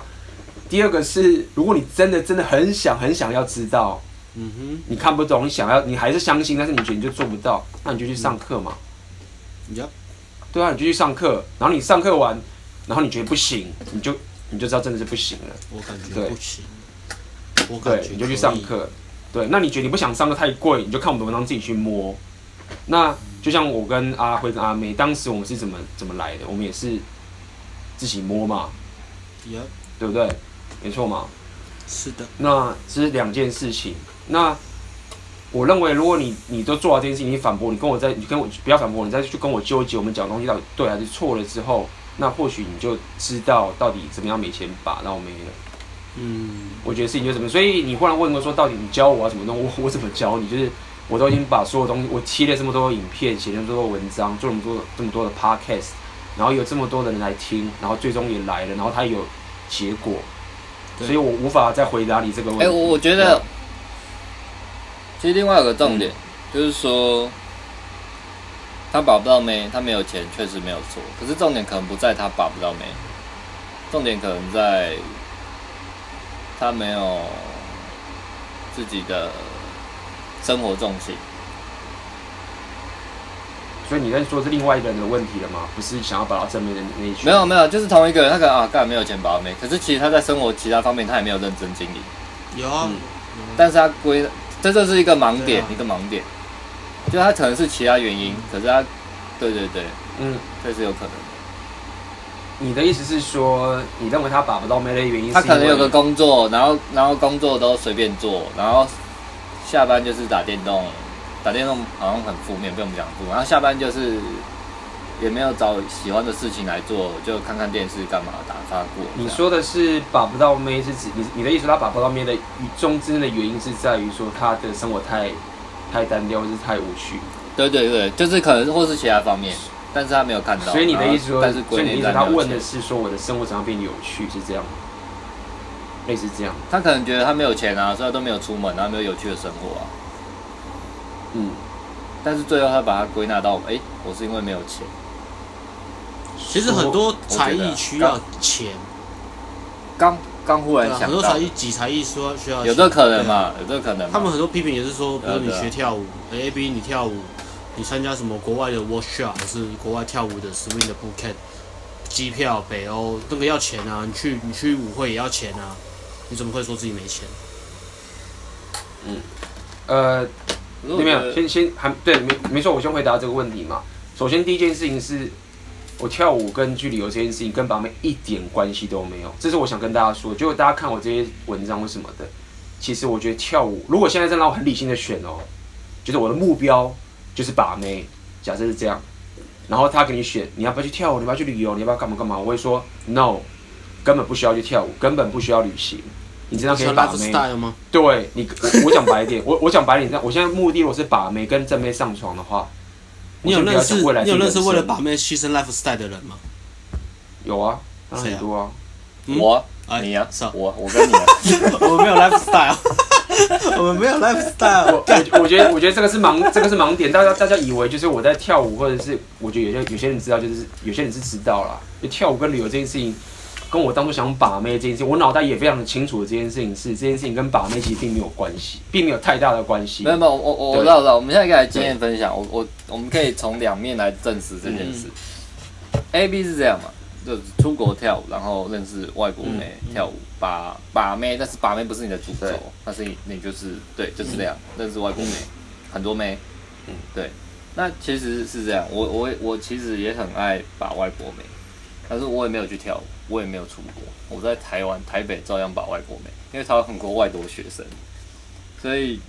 第二个是，如果你真的真的很想很想要知道，嗯哼，你看不懂，你想要，你还是相信，但是你觉得你就做不到，那你就去上课嘛。对啊，你就去上课，然后你上课完，然后你觉得不行，你就你就知道真的是不行了。我感觉不行。我感觉，对，你就去上课。对，那你觉得你不想上课太贵，你就看我们的文章自己去摸。那就像我跟阿辉跟阿妹，当时我们是怎么怎么来的？我们也是自己摸嘛。Yeah. 对不对？没错嘛，是的。那这是两件事情。那我认为，如果你你都做好这件事情，你反驳，你跟我在，你跟我不要反驳，你再去跟我纠结，我们讲东西到底对还是错了之后，那或许你就知道到底怎么样没钱把到没了。嗯，我觉得事情就怎么。所以你忽然问我说，到底你教我要怎么弄？我我怎么教你？就是我都已经把所有东西，我贴了这么多影片，写了这么多文章，做了这么多这么多的 podcast，然后有这么多的人来听，然后最终也来了，然后他有结果。所以我无法再回答你这个问题。哎、欸，我我觉得，其实另外有个重点，嗯、就是说，他把不到妹，他没有钱，确实没有错。可是重点可能不在他把不到妹，重点可能在，他没有自己的生活重心。所以你在说是另外一个人的问题了吗？不是想要把他正面的那一群？没有没有，就是同一个人，他可能啊，根本没有钱把他妹，可是其实他在生活其他方面他也没有认真经营。有啊，嗯、但是他归，这就是一个盲点，啊、一个盲点，就他可能是其他原因，可是他，对对对，嗯，这是有可能的。你的意思是说，你认为他把不到妹的原因是？他可能有个工作，然后然后工作都随便做，然后下班就是打电动。打电动好像很负面，被我们讲负。然后下班就是也没有找喜欢的事情来做，就看看电视干嘛，打发过。你说的是把不到妹，是指你你的意思？他把不到妹的与中之的原因是在于说他的生活太太单调，或是太无趣。对对对，就是可能或是其他方面，但是他没有看到。所以你的意思说，但是所以你的意思他问的是说我的生活怎样变有趣，是这样类似这样。他可能觉得他没有钱啊，所以他都没有出门，然后没有有趣的生活啊。嗯，但是最后他把它归纳到，哎、欸，我是因为没有钱。其实很多才艺需要钱。刚刚忽然想到，很多才艺几才艺说需要。有这可能嘛？有这可能。他们很多批评也是说，比如你学跳舞，A B 你跳舞，你参加什么国外的 workshop，还是国外跳舞的 swing 的 bootcamp，机票北欧那个要钱啊，你去你去舞会也要钱啊，你怎么会说自己没钱？嗯，呃。有没有？先先还对，没没错。我先回答这个问题嘛。首先，第一件事情是，我跳舞跟去旅游这件事情跟把妹一点关系都没有。这是我想跟大家说，就大家看我这些文章或什么的，其实我觉得跳舞，如果现在真让我很理性的选哦，就是我的目标就是把妹，假设是这样，然后他给你选，你要不要去跳舞，你要不要去旅游，你要不要干嘛干嘛？我会说 no，根本不需要去跳舞，根本不需要旅行，你知道可以把妹。对你，我我讲白一点，我我讲白一点，这样，我现在目的我是把妹跟正妹上床的话，你有认识你有认识为了把妹牺牲 lifestyle 的人吗？有啊，当然很多啊，我。啊，你啊，我我跟你啊，我们没有 lifestyle，我们没有 lifestyle。我我觉得我觉得这个是盲，这个是盲点。大家大家以为就是我在跳舞，或者是我觉得有些有些人知道，就是有些人是知道啦。就跳舞跟旅游这件事情，跟我当初想把妹这件事情，我脑袋也非常的清楚的。这件事情是这件事情跟把妹其实并没有关系，并没有太大的关系。没有没有，我我我知道我知道。我们现在可以来经验分享，我我我们可以从两面来证实这件事。嗯、A B 是这样嘛？就出国跳舞，然后认识外国妹、嗯、跳舞，把把妹，但是把妹不是你的主轴，那是你你就是对，就是这样、嗯、认识外国妹，嗯、很多妹，嗯，对，那其实是这样，我我我其实也很爱把外国妹，但是我也没有去跳舞，我也没有出国，我在台湾台北照样把外国妹，因为台湾很多外国学生，所以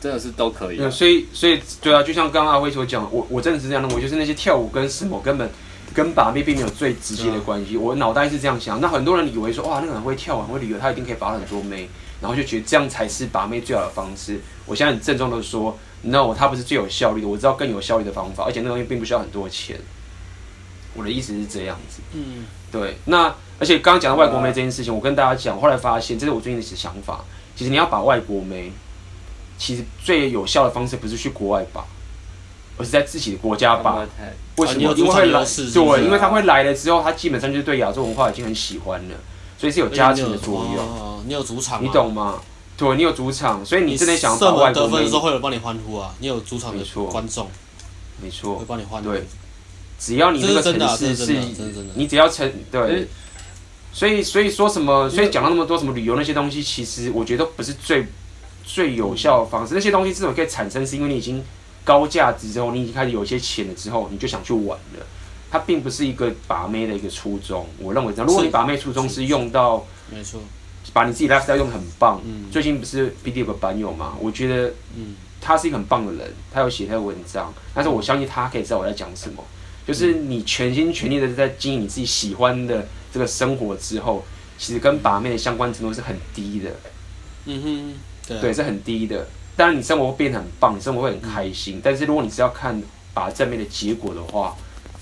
真的是都可以、啊。所以所以对啊，就像刚刚阿辉所讲，我我真的是这样的，我就是那些跳舞跟什么根本。跟把妹并没有最直接的关系，我脑袋是这样想。那很多人以为说，哇，那个人会跳舞，很会旅游，他一定可以把很多妹，然后就觉得这样才是把妹最好的方式。我现在很郑重的说，no，它不是最有效率的。我知道更有效率的方法，而且那东西并不需要很多钱。我的意思是这样子。嗯，对。那而且刚刚讲到外国妹这件事情，我跟大家讲，后来发现这是我最近的想法。其实你要把外国妹，其实最有效的方式不是去国外把。而是在自己的国家吧？为什么？因为会来，对，因为他会来了之后，他基本上就是对亚洲文化已经很喜欢了，所以是有加成的作用。哦，你有主场，你懂吗？对，你有主场，所以你真的想要把外国得分的时候会有人帮你欢呼啊！你有主场的观众，没错，会帮你欢呼。对，只要你那个城市是，你只要城对，所以所以说什么？所以讲了那么多什么旅游那些东西，其实我觉得都不是最最有效的方式。那些东西之所以可以产生，是因为你已经。高价值之后，你已经开始有一些钱了之后，你就想去玩了。它并不是一个把妹的一个初衷，我认为这样。如果你把妹初衷是用到，没错，把你自己 lifestyle 用得很棒。嗯。最近不是 D 有个版友嘛？我觉得，嗯，他是一个很棒的人，他有写他的文章，但是我相信他可以知道我在讲什么。就是你全心全意的在经营你自己喜欢的这个生活之后，其实跟把妹的相关程度是很低的。嗯哼，对，对，是很低的。当然，你生活会变得很棒，你生活会很开心。但是，如果你是要看把正面的结果的话，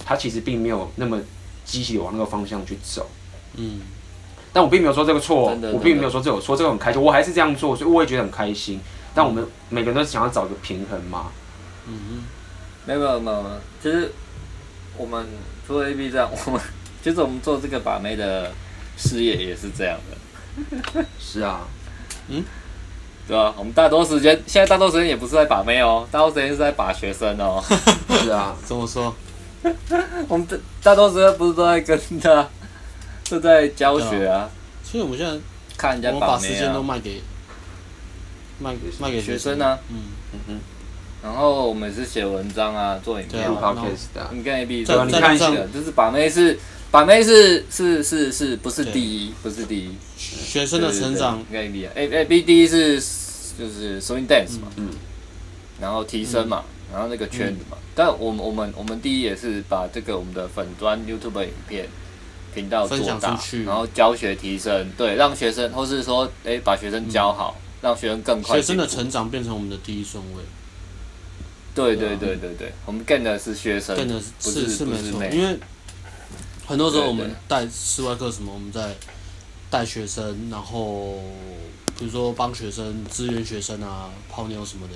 它其实并没有那么积极的往那个方向去走。嗯。但我并没有说这个错，我并没有说这个错，这个很开心，我还是这样做，所以我也觉得很开心。但我们每个人都想要找一个平衡嘛。嗯哼。没有没有没有，其实我们除了 A B 这样，我们其实我们做这个把妹的事业也是这样的。是啊。嗯。对啊，我们大多时间现在大多时间也不是在把妹哦，大多时间是在把学生哦。是啊，怎么说？我们大大多时间不是都在跟他，都在教学啊。所以我们现在看人家把妹啊。时间都卖给卖给卖给学生啊。嗯嗯嗯。然后我们是写文章啊，做影片啊。你跟 A B 说，你看一下，就是把妹是把妹是是是是不是第一？不是第一。学生的成长。跟 A B 啊，A A B 第一是。就是 swing dance 嘛，嗯，然后提升嘛，嗯、然后那个圈子嘛。嗯、但我们我们我们第一也是把这个我们的粉专 YouTube 影片频道做大，然后教学提升，对，让学生或是说，哎、欸，把学生教好，嗯、让学生更快。学生的成长变成我们的第一顺位。对对对对对，我们干的是学生，干的是是是没错，因为很多时候我们带室外课什么，我们在带学生，然后。比如说帮学生支援学生啊，泡妞什么的，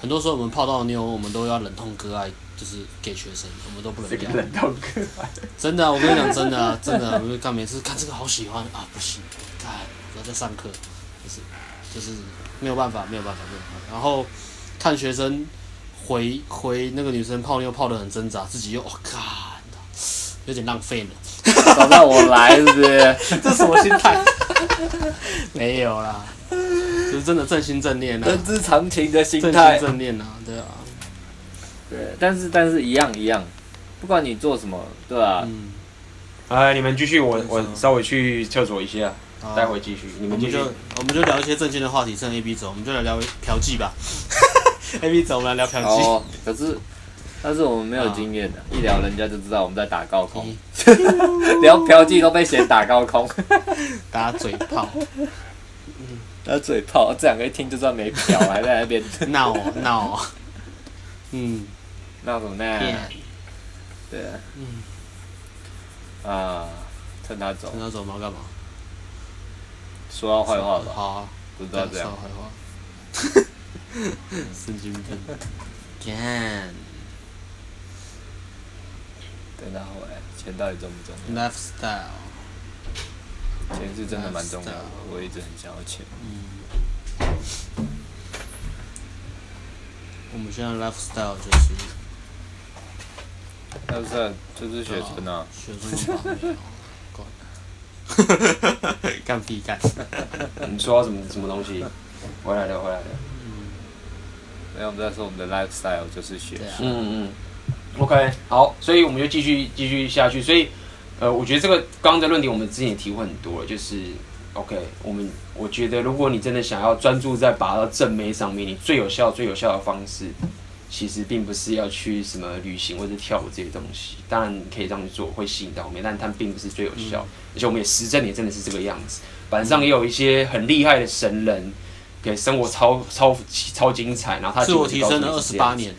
很多时候我们泡到妞，我们都要忍痛割爱，就是给学生，我们都不能给。忍痛割爱。真的、啊，我跟你讲，真的啊，真的、啊，我就看每次看这个好喜欢啊，不行，看我要在上课，就是就是没有办法，没有办法，没有办法。然后看学生回回那个女生泡妞泡的很挣扎，自己又我靠、哦，有点浪费了。找到我来是不是？这什么心态？没有啦，就是真的正心正念啊，人之常情的心态。正心正念啊，对啊，对，但是但是一样一样，不管你做什么，对吧？嗯。哎，你们继续，我我稍微去厕所一下，待会继续。你们继续。我们就聊一些正经的话题，趁 A B 走，我们就来聊嫖妓吧。A B 走，我们来聊嫖妓。哦，可是，但是我们没有经验的，一聊人家就知道我们在打高空，聊嫖妓都被嫌打高空，打嘴炮，打嘴炮，这两个一听就知道没嫖，还在那边。闹闹，嗯，闹什么呢？对啊，嗯，啊，趁他走，趁他走，我们要干嘛？说他坏话吧。好啊，不知道这样。说坏话。神经病。干。等到后来，钱到底重不重要？Lifestyle。钱是真的蛮重要的，我一直很想要钱。嗯。我们现在 lifestyle 就是。lifestyle 就是学生啊。学生！干屁干！你说什么什么东西？回来了，回来了。嗯。没有，我们在说我们的 lifestyle 就是学生。嗯嗯。OK，好，所以我们就继续继续下去。所以，呃，我觉得这个刚刚的论点我们之前也提过很多了，就是 OK，我们我觉得如果你真的想要专注在拔到正妹上面，你最有效、最有效的方式。其实并不是要去什么旅行或者跳舞这些东西，当然可以这样做，会吸引到妹，但它并不是最有效。嗯、而且我们也实证也真的是这个样子。板上也有一些很厉害的神人，给生活超超超精彩，然后他自我提升了二十八年。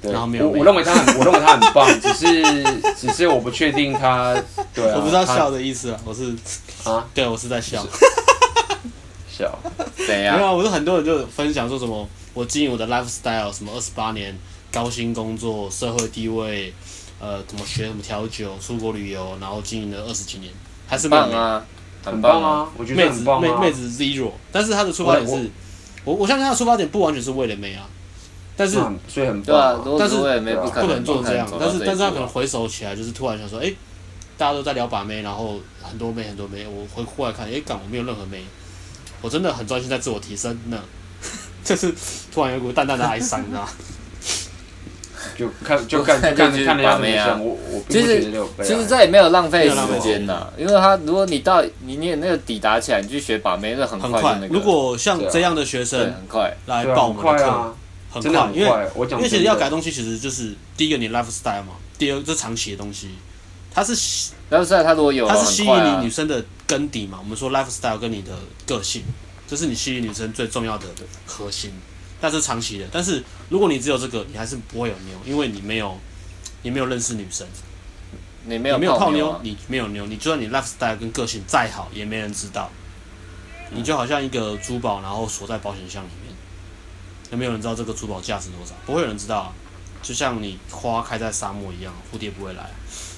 对，然后没有我我认为他很，我认为他很棒，只是只是我不确定他。对啊，我不知道笑的意思啊，我是啊，对，我是在笑。笑，对呀？没有啊，我是很多人就分享说什么。我经营我的 lifestyle，什么二十八年高薪工作、社会地位，呃，怎么学什么调酒、出国旅游，然后经营了二十几年，还是棒啊，很棒啊！我觉得很棒啊。妹子妹妹子 zero，但是他的出发点是，我我相信他的出发点不完全是为了妹啊，但是所以很棒啊，但是不能做这样，但是但是他可能回首起来就是突然想说，哎，大家都在聊把妹，然后很多妹很多妹，我回过来看，哎，干我没有任何妹，我真的很专心在自我提升呢。就是突然有股淡淡的哀伤，你知道吗？就看就看看 看人家怎么样。我我其实其实这也没有浪费时间呐，因为他如果你到你你那个底打起来，你去学把妹，那很快。如果像这样的学生，很快来报我们的课，很快，因为因为其实要改东西，其实就是第一个你 lifestyle 嘛，第二个这长期的东西，它是 lifestyle 它如果有，它是吸引你女生的根底嘛。我们说 lifestyle 跟你的个性。这是你吸引女生最重要的核心，但是长期的。但是如果你只有这个，你还是不会有妞，因为你没有，你没有认识女生，你没有你没有泡妞，你没有妞，你就算你 lifestyle 跟个性再好，也没人知道。你就好像一个珠宝，然后锁在保险箱里面，有没有人知道这个珠宝价值多少？不会有人知道啊。就像你花开在沙漠一样，蝴蝶不会来。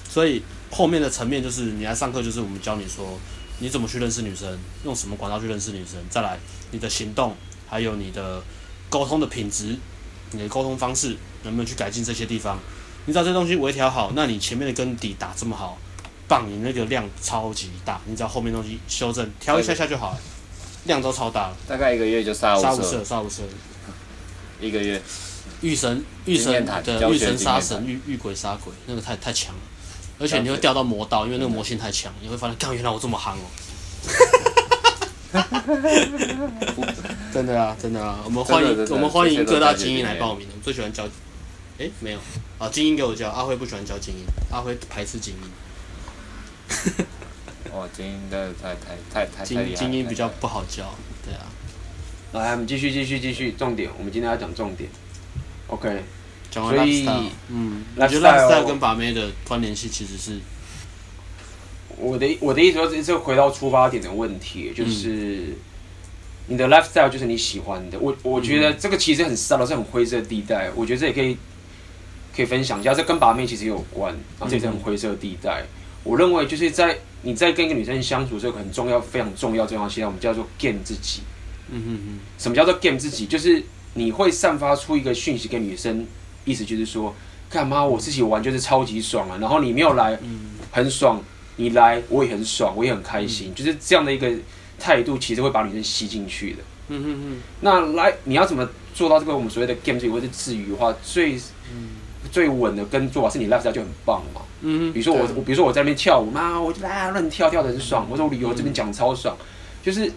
所以后面的层面就是你来上课，就是我们教你说。你怎么去认识女生？用什么管道去认识女生？再来，你的行动，还有你的沟通的品质，你的沟通方式能不能去改进这些地方？你只要这东西微调好，那你前面的根底打这么好，棒，你那个量超级大。你只要后面东西修正调一下下就好了，量都超大了。大概一个月就杀无杀无赦，杀无赦。一个月。遇神遇神的遇神杀神，遇遇鬼杀鬼，那个太太强了。而且你会掉到魔道，因为那个魔性太强，你会发现，干，原来我这么憨哦！真的啊，真的啊，我们欢迎我们欢迎各大精英来报名的。我最喜欢教，哎，没有啊，精英给我教，阿辉不喜欢教精英，阿辉排斥精英。哦，精英的太太太太精精英比较不好教，对啊。来，我们继续继续继续，重点，我们今天要讲重点。OK。所以，嗯，我觉得 lifestyle 跟把妹的关联性其实是，我的我的意思说，这回到出发点的问题，就是你的 lifestyle 就是你喜欢的。我我觉得这个其实很少，是很灰色地带。我觉得这也可以可以分享一下，这跟把妹其实有关，这也是很灰色地带。我认为就是在你在跟一个女生相处的时候，很重要、非常重要、重要，现在我们叫做 game 自己。嗯哼哼，什么叫做 game 自己？就是你会散发出一个讯息给女生。意思就是说，干嘛我自己玩就是超级爽啊，然后你没有来，很爽，你来我也很爽，我也很开心，就是这样的一个态度，其实会把女生吸进去的。嗯嗯嗯。那来，你要怎么做到这个我们所谓的 game 这或者治愈的话，最最稳的跟做法是你 lifestyle 就很棒嘛。嗯比如说我，我比如说我在那边跳舞嘛，我就啊乱跳跳的很爽。我说我旅游这边讲超爽，就是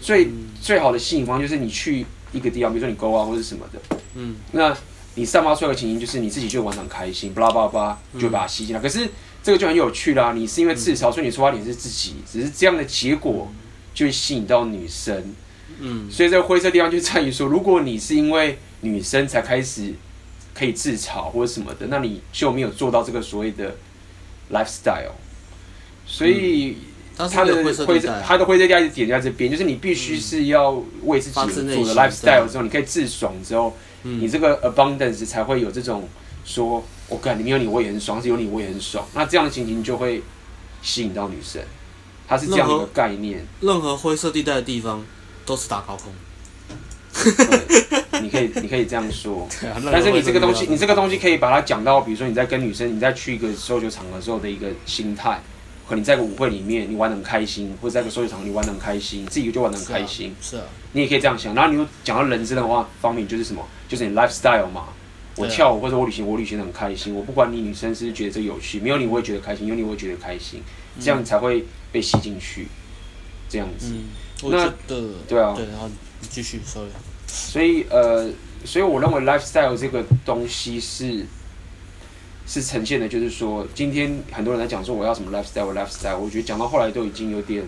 最最好的吸引方就是你去一个地方，比如说你 Goa 或者什么的。嗯，那你散发出来的情形就是你自己就玩得很开心，巴拉巴拉就把它吸进来。可是这个就很有趣啦，你是因为自嘲，所以你出发点是自己，只是这样的结果就会吸引到女生。嗯，所以这个灰色地方就在于说，如果你是因为女生才开始可以自嘲或者什么的，那你就没有做到这个所谓的 lifestyle。所以他的灰色，它的灰色地带点在这边，就是你必须是要为自己做的 lifestyle 之后，你可以自爽之后，你这个 abundance 才会有这种说，我干，里面有你我也很爽，是有你我也很爽，那这样的情形就会吸引到女生，它是这样一个概念。任何灰色地带的地方都是打高空。你可以，你可以这样说，但是你这个东西，你这个东西可以把它讲到，比如说你在跟女生，你在去一个搜酒场的时候的一个心态，和你在个舞会里面，你玩得很开心，或者在个搜酒场你玩得很开心，自己就玩得很开心。是啊，你也可以这样想。然后你又讲到人生的话方面，就是什么？就是你 lifestyle 嘛。我跳舞或者我旅行，我旅行的很开心。我不管你女生是不是觉得这个有趣，没有你我也觉得开心，有你我也觉得开心，这样才会被吸进去。这样子。那对啊。对，然后你继续，sorry。所以呃，所以我认为 lifestyle 这个东西是是呈现的，就是说，今天很多人在讲说我要什么 lifestyle，lifestyle，我觉得讲到后来都已经有点，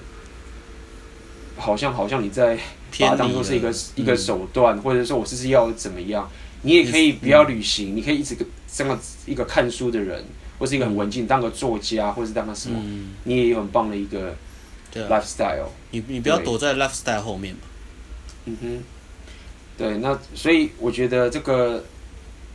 好像好像你在把它当做是一个一个手段，或者说我是是要怎么样，你也可以不要旅行，你可以一直这样一个看书的人，或是一个很文静，当个作家，或是当个什么，你也有很棒的一个 lifestyle。你你不要躲在 lifestyle 后面嘛。嗯哼。对，那所以我觉得这个，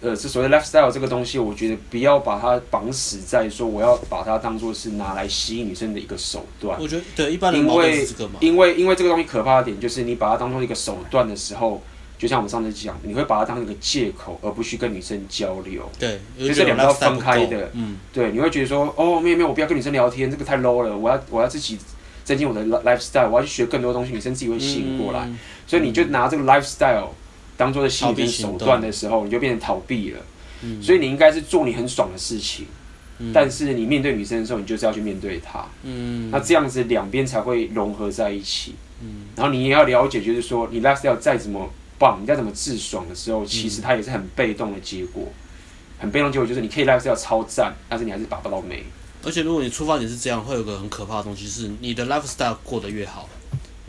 呃，是所谓 lifestyle 这个东西，我觉得不要把它绑死在说我要把它当做是拿来吸引女生的一个手段。我觉得对，一般。因为因为因为这个东西可怕的点就是你把它当做一个手段的时候，就像我们上次讲，你会把它当一个借口，而不去跟女生交流。对，就是两个要分开的。嗯，对，你会觉得说，哦，没有没有，我不要跟女生聊天，这个太 low 了，我要我要自己增进我的 lifestyle，我要去学更多东西，女生自己会吸引过来。嗯所以你就拿这个 lifestyle 当做的吸引手段的时候，你就变成逃避了。嗯、所以你应该是做你很爽的事情，嗯、但是你面对女生的时候，你就是要去面对她。嗯、那这样子两边才会融合在一起。嗯、然后你也要了解，就是说你 lifestyle 再怎么棒，你再怎么自爽的时候，其实它也是很被动的结果。很被动的结果就是你可以 lifestyle 超赞，但是你还是达不到美。而且如果你出发点是这样，会有个很可怕的东西，是你的 lifestyle 过得越好。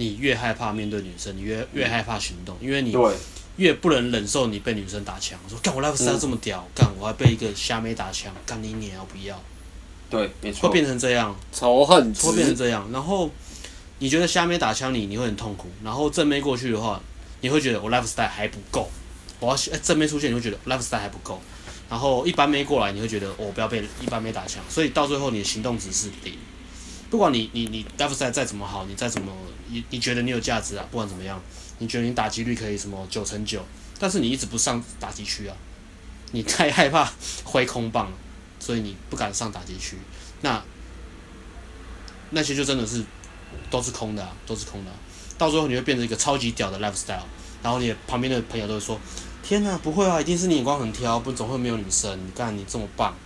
你越害怕面对女生，你越越害怕行动，因为你越不能忍受你被女生打枪。说干我 lifestyle 这么屌，干我还被一个虾妹打枪，干你你要不要？对，没错。会变成这样，仇恨会变成这样。然后你觉得虾妹打枪你，你会很痛苦。然后正妹过去的话，你会觉得我 lifestyle 还不够。我要正面出现，你会觉得 lifestyle 还不够。然后一般妹过来，你会觉得我不要被一般妹打枪。所以到最后你的行动值是零。不管你你你 lifestyle 再怎么好，你再怎么你你觉得你有价值啊？不管怎么样，你觉得你打击率可以什么九成九，但是你一直不上打击区啊，你太害怕挥空棒，所以你不敢上打击区。那那些就真的是都是空的啊，都是空的。到最后你会变成一个超级屌的 lifestyle，然后你旁边的朋友都会说：天哪，不会啊，一定是你眼光很挑，不总会没有女生。你看你这么棒。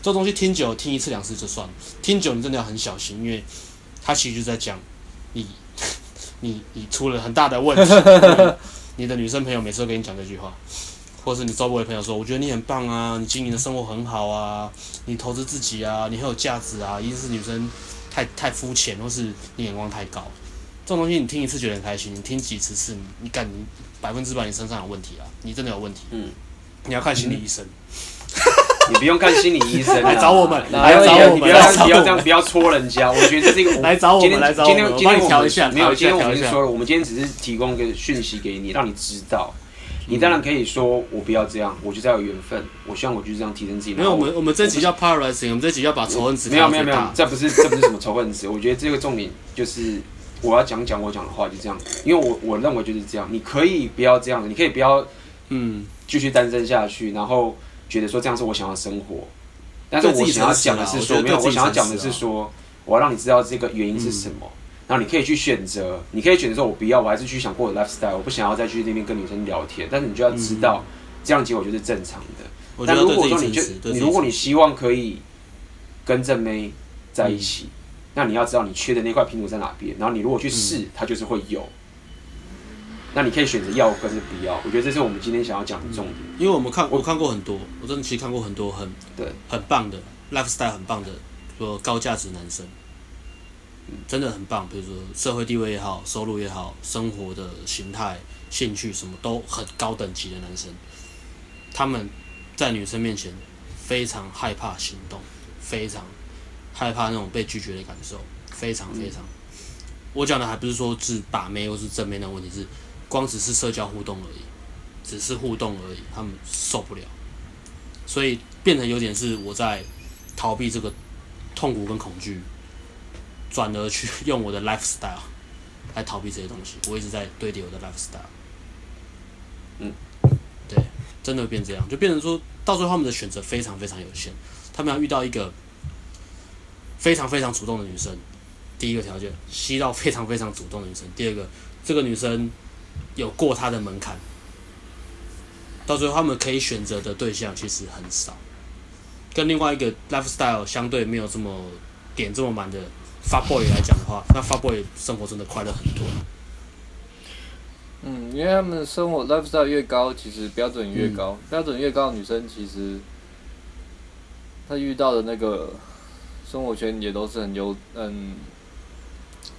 这东西听久，听一次两次就算了。听久，你真的要很小心，因为他其实就在讲你，你，你出了很大的问题。你的女生朋友每次都跟你讲这句话，或是你周围的朋友说：“我觉得你很棒啊，你经营的生活很好啊，你投资自己啊，你很有价值啊。”一定是女生太太肤浅，或是你眼光太高。这种东西你听一次觉得很开心，你听几十次，你你感觉百分之百你身上有问题啊，你真的有问题。嗯，你要看心理医生。嗯 你不用看心理医生，来找我们，来找我们，不要不要这样，不要戳人家。我觉得这是一个，来找我们，来找我们。今天今天我们调一下，没有，今天我们是说了，我们今天只是提供一个讯息给你，让你知道。你当然可以说我不要这样，我就是要有缘分。我希望我就是这样提升自己。没有，我们我们这集叫 Polarizing，我们这集要把仇恨值。没有没有没有，这不是这不是什么仇恨值。我觉得这个重点就是我要讲讲我讲的话，就这样。因为我我认为就是这样，你可以不要这样，你可以不要嗯继续单身下去，然后觉得说这样是我想要生活。但是我想要讲的是说，没有，我想要讲的是说，我要让你知道这个原因是什么，然后你可以去选择，你可以选择说，我不要，我还是去想过我的 lifestyle，我不想要再去那边跟女生聊天。但是你就要知道，这样结果就是正常的。但如果说你就你，如果你希望可以跟正妹在一起，那你要知道你缺的那块拼图在哪边，然后你如果去试，它就是会有。那你可以选择要，跟是不要。我觉得这是我们今天想要讲的重点。因为我们看，我看过很多，我真的其实看过很多很对很棒的 lifestyle，很棒的说高价值男生，真的很棒。比如说社会地位也好，收入也好，生活的形态、兴趣什么都很高等级的男生，他们在女生面前非常害怕行动，非常害怕那种被拒绝的感受，非常非常。我讲的还不是说是把妹或是正面的问题，是光只是社交互动而已，只是互动而已，他们受不了，所以变成有点是我在逃避这个痛苦跟恐惧，转而去用我的 lifestyle 来逃避这些东西。我一直在堆叠我的 lifestyle。嗯，对，真的会变这样，就变成说到最后他们的选择非常非常有限，他们要遇到一个非常非常主动的女生。第一个条件，吸到非常非常主动的女生。第二个，这个女生有过她的门槛。到最后，他们可以选择的对象其实很少。跟另外一个 lifestyle 相对没有这么点这么满的 fuck boy 来讲的话，那 fuck boy 生活真的快乐很多。嗯，因为他们的生活 lifestyle 越高，其实标准越高。嗯、标准越高的女生，其实她遇到的那个生活圈也都是很优嗯。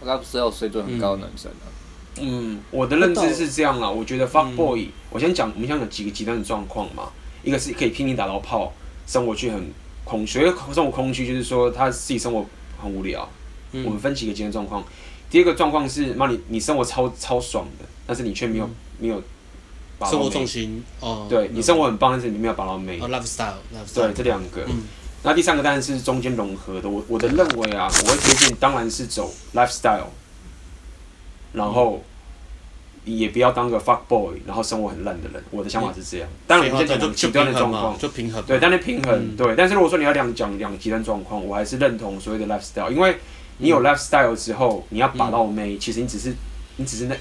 lifestyle 水准很高的男生啊。嗯，我的认知是这样啊。我觉得 fuck boy，、嗯、我先讲，我们先讲几个极端的状况嘛。一个是可以拼命打到炮，生活却很空虚。生活空虚就是说他自己生活很无聊。嗯、我们分几个极端状况。第二个状况是，妈你你生活超超爽的，但是你却没有、嗯、没有生活重心哦。对你生活很棒，但是你没有把到美。哦，lifestyle，对这两个。嗯那第三个当然是中间融合的，我我的认为啊，我会推荐当然是走 lifestyle，然后也不要当个 fuck boy，然后生活很烂的人。我的想法是这样。当然我们现在讲极端的状况，就平衡。对，但是平衡、嗯、对。但是如果说你要两讲两极端状况，我还是认同所谓的 lifestyle，因为你有 lifestyle 之后，你要把到妹，嗯、其实你只是你只是那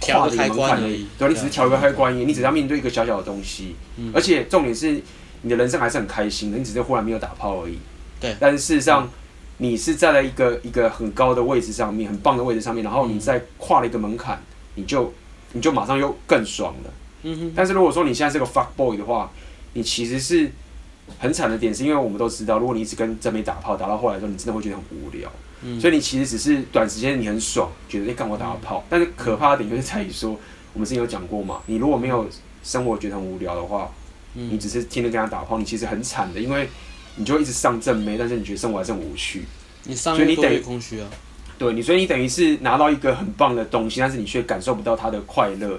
跨了一个门槛而已。对，你只是调一个开关而已，你只要面对一个小小的东西，嗯、而且重点是。你的人生还是很开心的，你只是忽然没有打炮而已。对。但是事实上，你是在了一个一个很高的位置上面，很棒的位置上面，然后你再跨了一个门槛，你就你就马上又更爽了。嗯哼。但是如果说你现在是个 fuck boy 的话，你其实是很惨的点，是因为我们都知道，如果你一直跟真美打炮，打到后来的时候，你真的会觉得很无聊。嗯。所以你其实只是短时间你很爽，觉得哎，干我打个炮。但是可怕的点就是在于说，我们之前有讲过嘛，你如果没有生活觉得很无聊的话。你只是天天跟他打炮，你其实很惨的，因为你就一直上正妹，但是你觉得生活还是很无趣。你上所以你等于空虚啊。对，你所以你等于是拿到一个很棒的东西，但是你却感受不到它的快乐。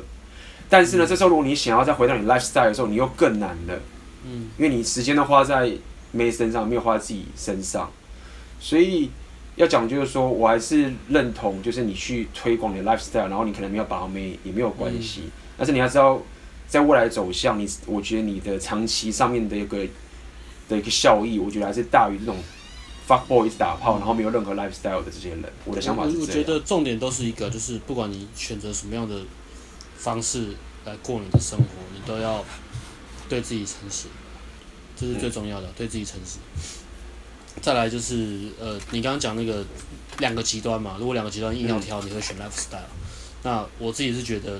但是呢，嗯、这时候如果你想要再回到你 lifestyle 的时候，你又更难了。嗯。因为你时间都花在妹身上，没有花在自己身上。所以要讲就是说，我还是认同，就是你去推广你的 lifestyle，然后你可能没有把到妹也没有关系，嗯、但是你要知道。在未来走向，你我觉得你的长期上面的一个的一个效益，我觉得还是大于这种 fuck boy 一直打炮，然后没有任何 lifestyle 的这些人。我的想法是这样。我觉得重点都是一个，就是不管你选择什么样的方式来过你的生活，你都要对自己诚实，这是最重要的，对自己诚实。再来就是呃，你刚刚讲那个两个极端嘛，如果两个极端硬要挑，你会选 lifestyle。那我自己是觉得。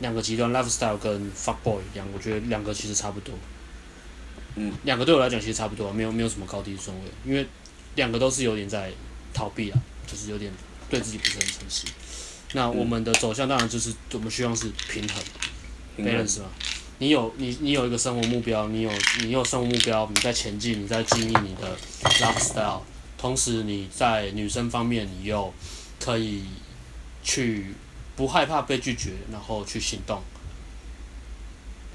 两个极端，lifestyle 跟 fuck boy 一样，我觉得两个其实差不多。嗯，两个对我来讲其实差不多，没有没有什么高低顺位，因为两个都是有点在逃避啊，就是有点对自己不是很诚实。那我们的走向当然就是我们希望是平衡，balance 嘛。你有你你有一个生活目标，你有你有生活目标，你在前进，你在经营你的 lifestyle，同时你在女生方面，你又可以去。不害怕被拒绝，然后去行动，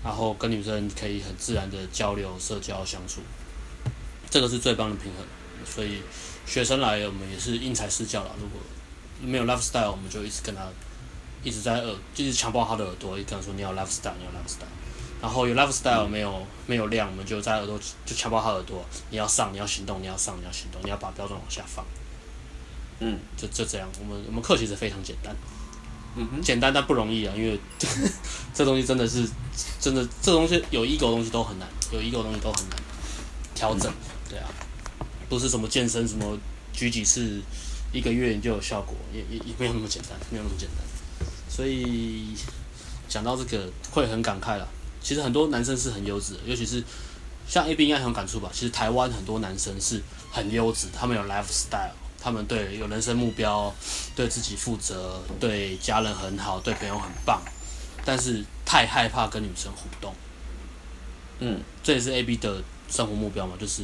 然后跟女生可以很自然的交流、社交、相处，这个是最棒的平衡。所以学生来，我们也是因材施教了。如果没有 lifestyle，我们就一直跟他一直在耳，就一直强暴他的耳朵，一直跟他说你要 lifestyle，你要 lifestyle。然后有 lifestyle 没有没有量，我们就在耳朵就强暴他耳朵，你要上，你要行动，你要上，你要行动，你要把标准往下放。嗯，就就这样，我们我们课其实非常简单。嗯哼，简单但不容易啊，因为 这东西真的是真的，这东西有 ego 的东西都很难，有 ego 的东西都很难调整，对啊，不是什么健身什么举几次一个月你就有效果，也也也没有那么简单，没有那么简单，所以讲到这个会很感慨了。其实很多男生是很优质的，尤其是像 A B 应该很有感触吧。其实台湾很多男生是很优质，他们有 lifestyle，他们对有人生目标，对自己负责，对家人很好，对朋友很棒，但是太害怕跟女生互动。嗯，这也是 A B 的生活目标嘛，就是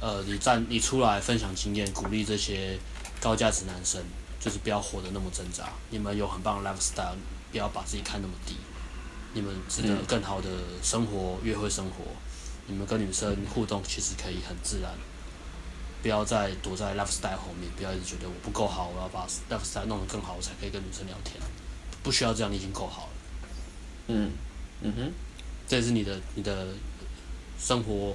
呃，你站你出来分享经验，鼓励这些高价值男生，就是不要活得那么挣扎。你们有很棒的 lifestyle，不要把自己看那么低。你们值得更好的生活，约会生活。你们跟女生互动其实可以很自然，不要再躲在 lifestyle 后面，不要一直觉得我不够好，我要把 lifestyle 弄得更好，我才可以跟女生聊天。不需要这样，你已经够好了。嗯嗯哼，这也是你的你的生活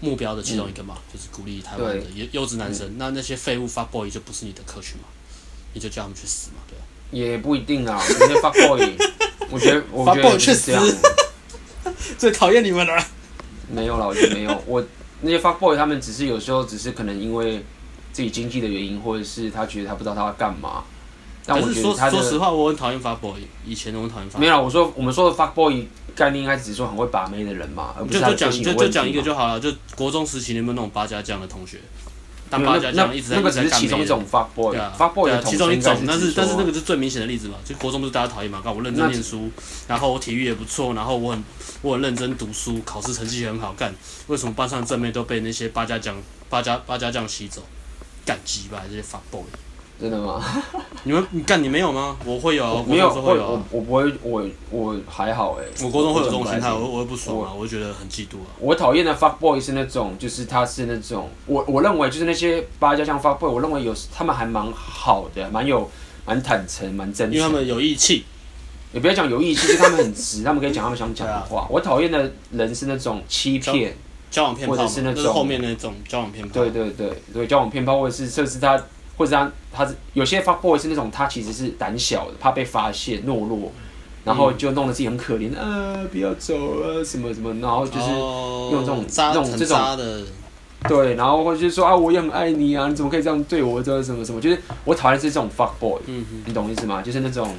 目标的其中一个嘛，嗯、就是鼓励台湾的优优质男生。嗯、那那些废物 fuck boy 就不是你的客群嘛，你就叫他们去死嘛，对吧？也不一定啊，那些 fuck boy。我觉得，我觉得 是这样。最讨厌你们了。没有了，我觉得没有。我那些 fuck boy 他们只是有时候只是可能因为自己经济的原因，或者是他觉得他不知道他要干嘛。但我觉得他说实话，我很讨厌 fuck boy。以前我很讨厌 fuck boy。没有，我说我们说的 fuck boy 概念应该只是说很会把妹的人嘛，而不是他的个性的问题嘛。就就讲一个就好了，就国中时期你有没有那种八家将的同学？那那那个只是其中一种 fuck boy，fuck boy 的其中一种，但是但是那个是最明显的例子嘛，就国中不是大家讨厌嘛？看我认真念书，然后我体育也不错，然后我很我很认真读书，考试成绩也很好，干为什么班上正妹都被那些八家将八家八家将吸走？干鸡吧这些 fuck boy。真的吗？你们你干你没有吗？我会有，我没有会有，我我不会，我我还好哎。我高中会有这种心态，我我会不爽啊，我会觉得很嫉妒啊。我讨厌的 fuck boy 是那种，就是他是那种，我我认为就是那些八家将 fuck boy，我认为有他们还蛮好的，蛮有蛮坦诚，蛮真诚。因为他们有义气，也不要讲有义气，就是他们很直，他们可以讲他们想讲的话。我讨厌的人是那种欺骗、交往骗，或者是那种后面那种交往骗炮。对对对对，交往骗炮，或者是甚至他。或者他他是有些 fuck boy 是那种他其实是胆小的，怕被发现懦弱，然后就弄得自己很可怜，啊不要走啊什么什么，然后就是用这种这种这种对，然后或者就是说啊我也很爱你啊，你怎么可以这样对我？这什么什么，就是我讨厌是这种 fuck boy，你懂意思吗？就是那种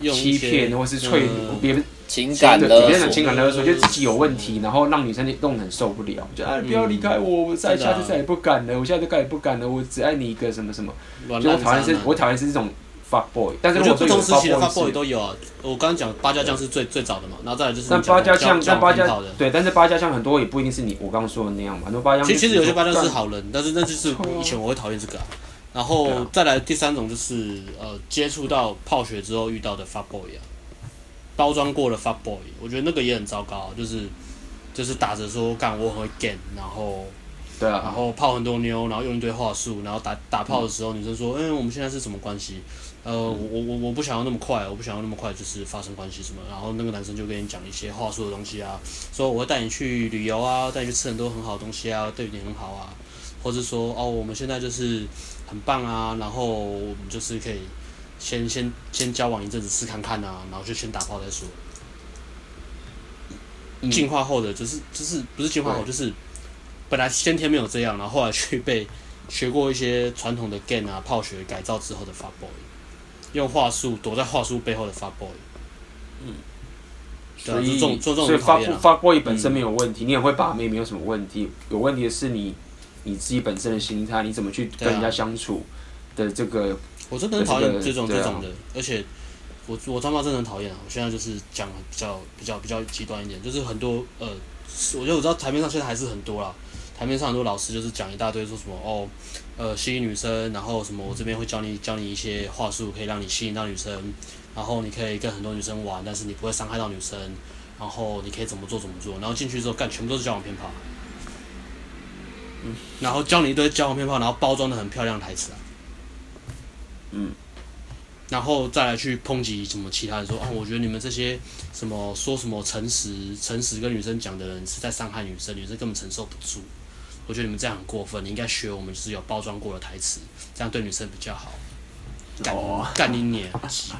欺骗或是脆别人。情感勒索，别人情感勒索，觉得自己有问题，然后让女生弄得很受不了，就啊不要离开我，我再下次再也不敢了，我现在都再也不敢了，我只爱你一个什么什么。就我讨厌是，我讨厌是这种 fuck boy，但是我觉得不同时期的 fuck boy 都有啊。我刚刚讲八家将是最最早的嘛，然后再来就是。但八家将，但八家对，但是八家将很多也不一定是你我刚刚说的那样嘛，很多八家将。其实其实有些八家将是好人，但是那就是以前我会讨厌这个。然后再来第三种就是呃接触到泡学之后遇到的 fuck boy 啊。包装过的 fuck boy，我觉得那个也很糟糕，就是就是打着说干我很会 game，然后对啊，然后泡很多妞，然后用一堆话术，然后打打炮的时候，女生说，嗯，我们现在是什么关系？呃，我我我我不想要那么快，我不想要那么快就是发生关系什么，然后那个男生就跟你讲一些话术的东西啊，说我会带你去旅游啊，带你去吃很多很好的东西啊，对你很好啊，或者说哦，我们现在就是很棒啊，然后我们就是可以。先先先交往一阵子试看看啊，然后就先打炮再说。进、嗯、化后的就是就是不是进化后，就是本来先天没有这样，然后后来去被 学过一些传统的 game 啊炮学改造之后的 fuck boy，用话术躲在话术背后的 fuck boy。嗯。所以所以 fuck fuck boy 本身没有问题，嗯、你也会把妹没有什么问题，有问题的是你你自己本身的心态，你怎么去跟人家相处的这个。我真的很讨厌这种这种的，而且我我他妈真的很讨厌啊！我现在就是讲比较比较比较极端一点，就是很多呃，我觉得我知道台面上现在还是很多啦，台面上很多老师就是讲一大堆说什么哦，呃，吸引女生，然后什么我这边会教你教你一些话术，可以让你吸引到女生，然后你可以跟很多女生玩，但是你不会伤害到女生，然后你可以怎么做怎么做，然后进去之后干全部都是交往骗炮，嗯，然后教你一堆交往骗炮，然后包装的很漂亮的台词啊。嗯，然后再来去抨击什么其他人说哦，我觉得你们这些什么说什么诚实诚实跟女生讲的人是在伤害女生，女生根本承受不住。我觉得你们这样很过分，你应该学我们是有包装过的台词，这样对女生比较好。干干你娘，鸡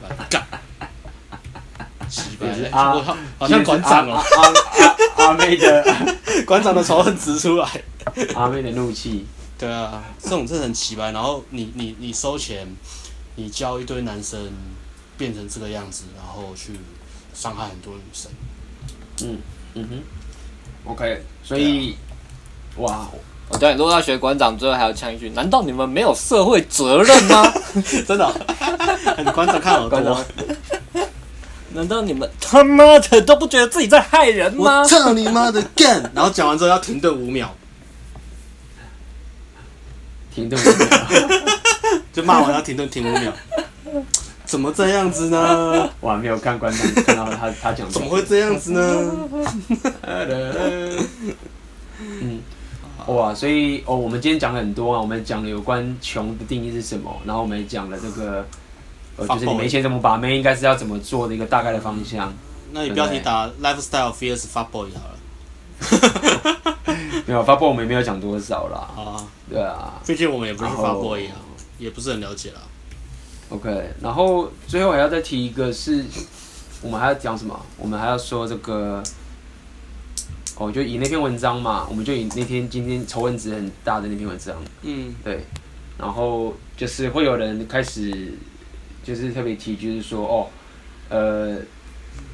巴干，鸡巴，我好好像馆长哦，阿阿妹的 馆长的仇恨值出来，阿妹的怒气。对啊，这种真的很奇怪。然后你你你收钱，你教一堆男生，变成这个样子，然后去伤害很多女生。嗯嗯哼，OK，所以，啊、哇，哦对，如果要学馆长，最后还要呛一句：难道你们没有社会责任吗？真的、馆长看好多。难道你们 他妈的都不觉得自己在害人吗？我操你妈的干！然后讲完之后要停顿五秒，停顿五秒，就骂完要停顿停五秒。怎么这样子呢？我还没有看观众看到他他讲怎么会这样子呢？嗯，哇，所以哦，我们今天讲了很多啊，我们讲了有关穷的定义是什么，然后我们也讲了这个。呃，就是你没钱怎么把妹，应该是要怎么做的一个大概的方向。那你标题打 lifestyle fierce fuck boy 好了。没有 fuck boy 我们也没有讲多少啦。啊，对啊。毕竟我们也不是 fuck boy 啊，也不是很了解啦。OK，然后最后还要再提一个是，我们还要讲什么？我们还要说这个，哦，就以那篇文章嘛，我们就以那天今天仇恨值很大的那篇文章。嗯，对。然后就是会有人开始。就是特别提，就是说哦，呃，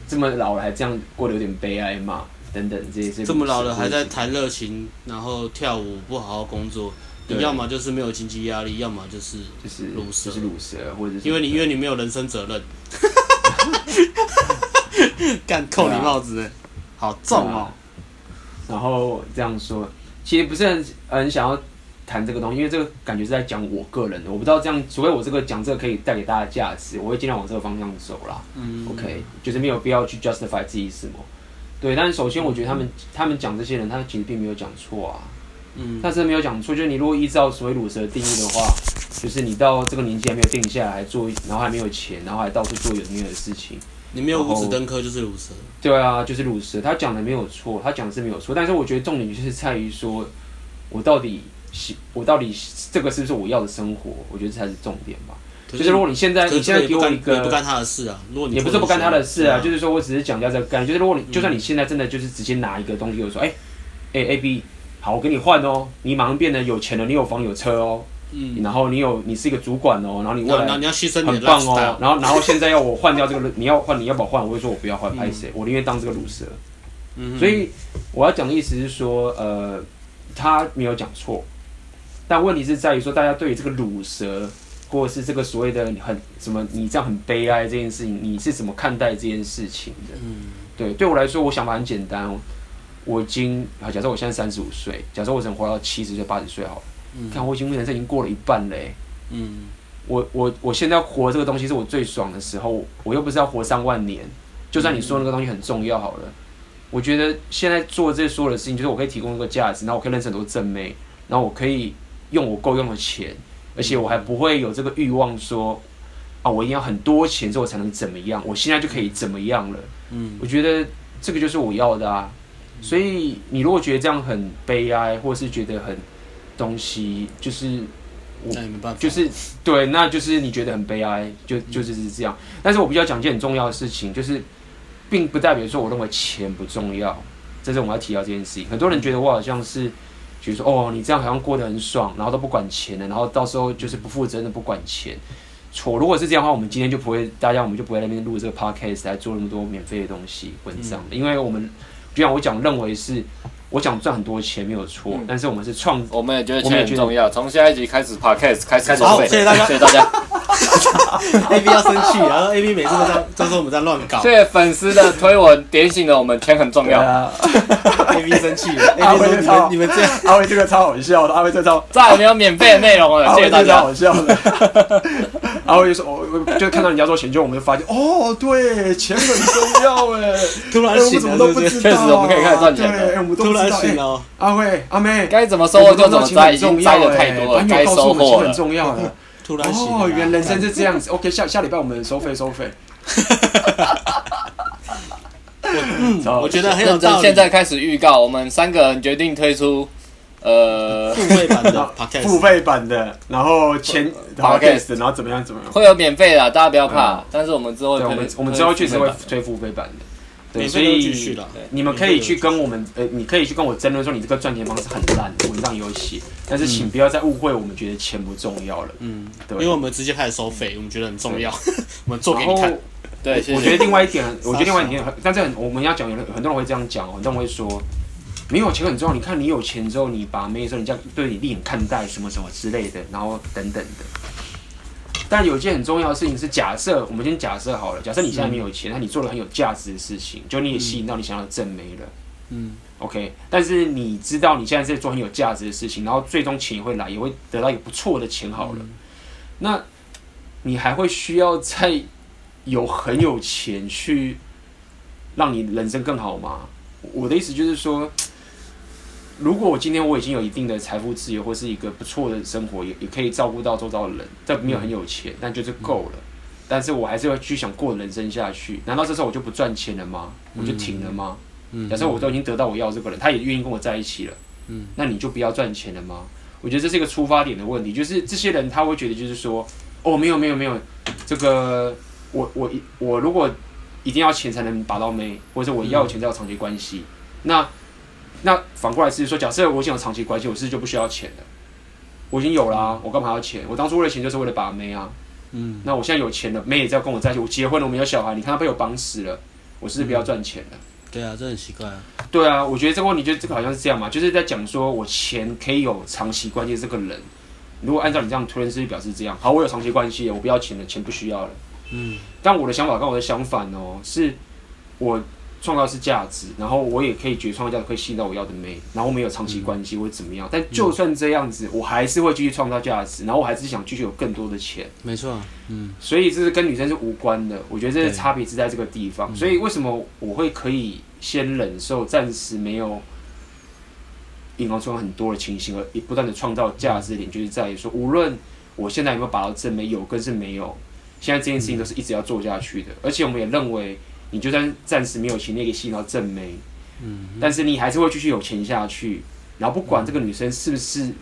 这么老了还这样过得有点悲哀嘛，等等这些。这么老了还在谈热情，然后跳舞，不好好工作，你要么就是没有经济压力，要么就是就是鲁蛇，就是鲁蛇，或者是因为你因为你没有人生责任，干扣你帽子，好重哦。然后这样说，其实不是很很想要。谈这个东西，因为这个感觉是在讲我个人的，我不知道这样，除非我这个讲这个可以带给大家价值，我会尽量往这个方向走啦。嗯，OK，就是没有必要去 justify 自己什么。对，但是首先我觉得他们、嗯、他们讲这些人，他其实并没有讲错啊。嗯，但是没有讲错，就是你如果依照所谓鲁蛇的定义的话，就是你到这个年纪还没有定下来做，然后还没有钱，然后还到处做有的没有的事情，你没有五子登科就是鲁蛇。对啊，就是鲁蛇。他讲的没有错，他讲的是没有错，但是我觉得重点就是在于说，我到底。我到底这个是不是我要的生活？我觉得这才是重点吧。就是如果你现在你现在给我一个，不干他的事啊。如果你也不是不干他的事啊，就是说我只是讲掉这个概念。就是如果你就算你现在真的就是直接拿一个东西，我说哎哎 A B，好，我给你换哦，你马上变得有钱了，你有房有车哦，嗯，然后你有你是一个主管哦，然后你未来你要牺牲很棒哦，然后然后现在要我换掉这个，你要换你要不要换？我会说我不要换，拍谁？我宁愿当这个卤蛇。嗯，所以我要讲的意思是说，呃，他没有讲错。但问题是在于说，大家对于这个乳蛇，或者是这个所谓的很什么，你这样很悲哀这件事情，你是怎么看待这件事情的？嗯，对，对我来说，我想法很简单。我已经啊，假设我现在三十五岁，假设我只能活到七十岁、八十岁好了。嗯，看我已经人生已经过了一半嘞。嗯，我我我现在活这个东西是我最爽的时候，我又不是要活上万年。就算你说那个东西很重要好了，我觉得现在做这所有的事情，就是我可以提供一个价值，然后我可以认识很多正妹，然后我可以。用我够用的钱，而且我还不会有这个欲望说，啊，我一定要很多钱之后才能怎么样？我现在就可以怎么样了？嗯，我觉得这个就是我要的啊。所以你如果觉得这样很悲哀，或是觉得很东西，就是我就是对，那就是你觉得很悲哀，就就是是这样。但是我比较讲一件很重要的事情，就是并不代表说我认为钱不重要，这是我们要提到这件事情。很多人觉得我好像是。就是说，哦，你这样好像过得很爽，然后都不管钱了，然后到时候就是不负责任的不管钱。错，如果是这样的话，我们今天就不会，大家我们就不会在那边录这个 podcast 来做那么多免费的东西文章，因为我们就像我讲，认为是。我讲赚很多钱没有错，但是我们是创，我们也觉得钱很重要。从下一集开始，Podcast 开始收费，谢谢大家，谢谢大家。A B 要生气，然后 A B 每次都在都说我们在乱搞。谢谢粉丝的推文点醒了我们，钱很重要。A B 生气了，阿威超，你们这样，阿威这个超好笑的，阿威这超再也没有免费的内容了，谢谢大家。好笑的。阿威就说，我就看到人家说钱，就我们就发现，哦，对，钱很重要哎，突然醒了，确实我们可以开始赚钱了，我们都。行哦，阿慧阿妹，该怎么收获就怎么摘，已经摘的太多了，该收获很重要了。突然哦，原来人生是这样子。OK，下下礼拜我们收费收费。嗯，我觉得很有道理。现在开始预告，我们三个人决定推出呃付费版的 付费版的，然后前 Podcast，然后怎么样怎么样，会有免费的，大家不要怕。但是我们之后我们我们之后确实会推付费版。的。对，免费所以继续啦。你们可以去跟我们，呃，你可以去跟我争论说你这个赚钱方式很烂，文章有写，但是请不要再误会我们觉得钱不重要了。嗯，对，因为我们直接开始收费，我们觉得很重要，我们做给你看。对，我觉得另外一点，我觉得另外一点，但是很我们要讲，有很多人会这样讲，很多人会说，没有钱很重要。你看你有钱之后，你把妹的时候，你这样对你另眼看待什么什么之类的，然后等等的。但有一件很重要的事情是，假设我们先假设好了，假设你现在没有钱，那、嗯、你做了很有价值的事情，就你也吸引到你想要的正妹了。嗯，OK。但是你知道你现在在做很有价值的事情，然后最终钱也会来，也会得到一个不错的钱好了。嗯、那你还会需要再有很有钱去让你人生更好吗？我的意思就是说。如果我今天我已经有一定的财富自由，或是一个不错的生活，也也可以照顾到周遭的人，这没有很有钱，但就是够了。但是我还是要去想过人生下去。难道这时候我就不赚钱了吗？我就停了吗？假设我都已经得到我要这个人，他也愿意跟我在一起了，那你就不要赚钱了吗？我觉得这是一个出发点的问题，就是这些人他会觉得就是说，哦，没有没有没有，这个我我我如果一定要钱才能把到妹，或者我要钱才有长期关系，那。那反过来是说，假设我已经有长期关系，我是不是就不需要钱了？我已经有了啊，我干嘛要钱？我当初为了钱就是为了把妹啊。嗯。那我现在有钱了，妹也在跟我在一起，我结婚了，我们有小孩，你看他被我绑死了，我是不是不要赚钱了？嗯。对啊，这很奇怪啊。对啊，我觉得这个问题就这个好像是这样嘛，就是在讲说我钱可以有长期关系，这个人如果按照你这样推论，是表示这样。好，我有长期关系，我不要钱了，钱不需要了。嗯。但我的想法跟我的相反哦，是我。创造是价值，然后我也可以觉得创造价值可以吸引到我要的妹，然后我们有长期关系或者怎么样。但就算这样子，我还是会继续创造价值，然后我还是想继续有更多的钱。没错，嗯。所以这是跟女生是无关的，我觉得这个差别是在这个地方。所以为什么我会可以先忍受暂时没有银行存很多的情形，而不断的创造价值点，就是在于说，无论我现在有没有把到正妹，有跟是没有，现在这件事情都是一直要做下去的，而且我们也认为。你就算暂时没有钱，你也可以吸引到正妹，嗯，但是你还是会继续有钱下去，然后不管这个女生是不是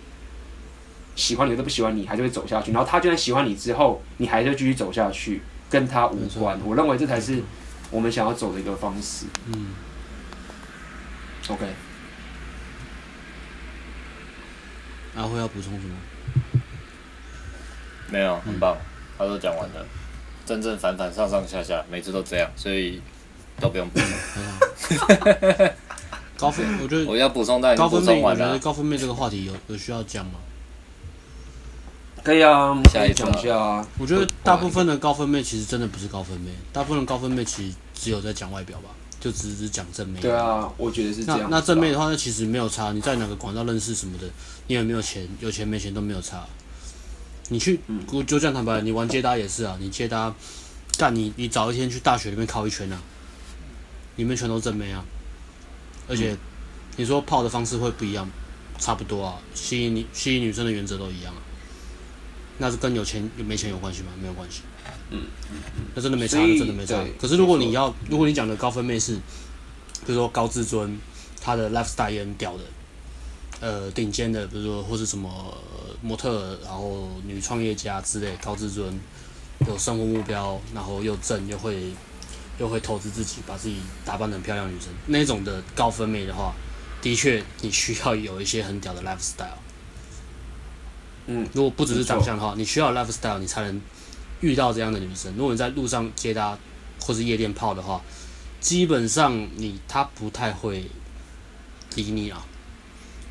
喜欢你，都不喜欢你，还是会走下去。然后她就算喜欢你之后，你还是会继续走下去，跟她无关。我认为这才是我们想要走的一个方式。嗯，OK。阿辉要补充什么？没有，很棒，他都讲完了。正正反反上上下下，每次都这样，所以都不用补充。高分，我觉得我要补充，但高分妹，我觉得高分妹这个话题有有需要讲吗？可以啊，下一讲一下啊。我觉得大部分的高分妹其实真的不是高分妹，大部分的高分妹其实只有在讲外表吧，就只是讲正妹。对啊，我觉得是这样。那那正妹的话，那其实没有差，你在哪个广告认识什么的，你有没有钱，有钱没钱都没有差。你去，我就这样坦白，你玩接搭也是啊。你接搭，干你，你早一天去大学里面靠一圈啊，里面全都正妹啊。而且，你说泡的方式会不一样，差不多啊。吸引你吸引女生的原则都一样啊。那是跟有钱有没钱有关系吗？没有关系。嗯。那真的没差，真的没差。可是如果你要，如果你讲的高分妹是，比如说高自尊，她的 lifestyle 也很屌的。呃，顶尖的，比如说或是什么模特，然后女创业家之类，高自尊，有生活目标，然后又正又会又会投资自己，把自己打扮得很漂亮，女生那种的高分妹的话，的确你需要有一些很屌的 lifestyle。嗯，如果不只是长相的话，你需要 lifestyle，你才能遇到这样的女生。如果你在路上接搭或是夜店泡的话，基本上你她不太会理你啊。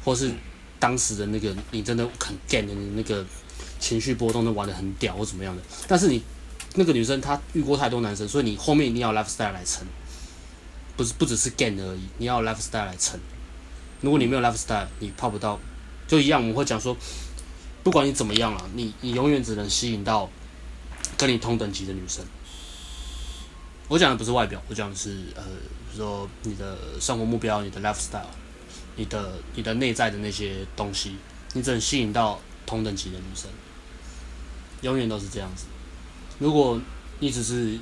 或是当时的那个你真的很 gay 的那个情绪波动都玩得很屌或怎么样的，但是你那个女生她遇过太多男生，所以你后面一定要 lifestyle 来撑，不是不只是 gay 而已，你要 lifestyle 来撑。如果你没有 lifestyle，你泡不到，就一样我们会讲说，不管你怎么样啊，你你永远只能吸引到跟你同等级的女生。我讲的不是外表，我讲的是呃，比如说你的生活目标，你的 lifestyle。你的你的内在的那些东西，你只能吸引到同等级的女生，永远都是这样子。如果你只是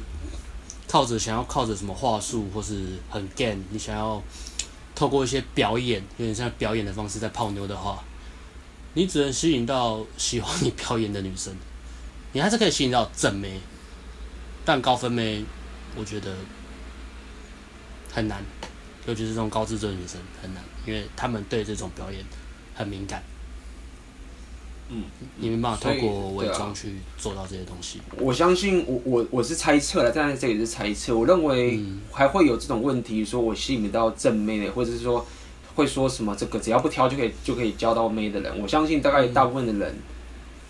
靠着想要靠着什么话术或是很 gay，你想要透过一些表演，有点像表演的方式在泡妞的话，你只能吸引到喜欢你表演的女生。你还是可以吸引到正妹，但高分妹，我觉得很难，尤其是这种高自尊女生很难，因为他们对这种表演很敏感。嗯，你没办法透过伪装去做到这些东西。啊、我相信我我我是猜测了，但是这也是猜测。我认为还会有这种问题，说我吸引得到正妹的，或者是说会说什么这个只要不挑就可以就可以交到妹的人。我相信大概大部分的人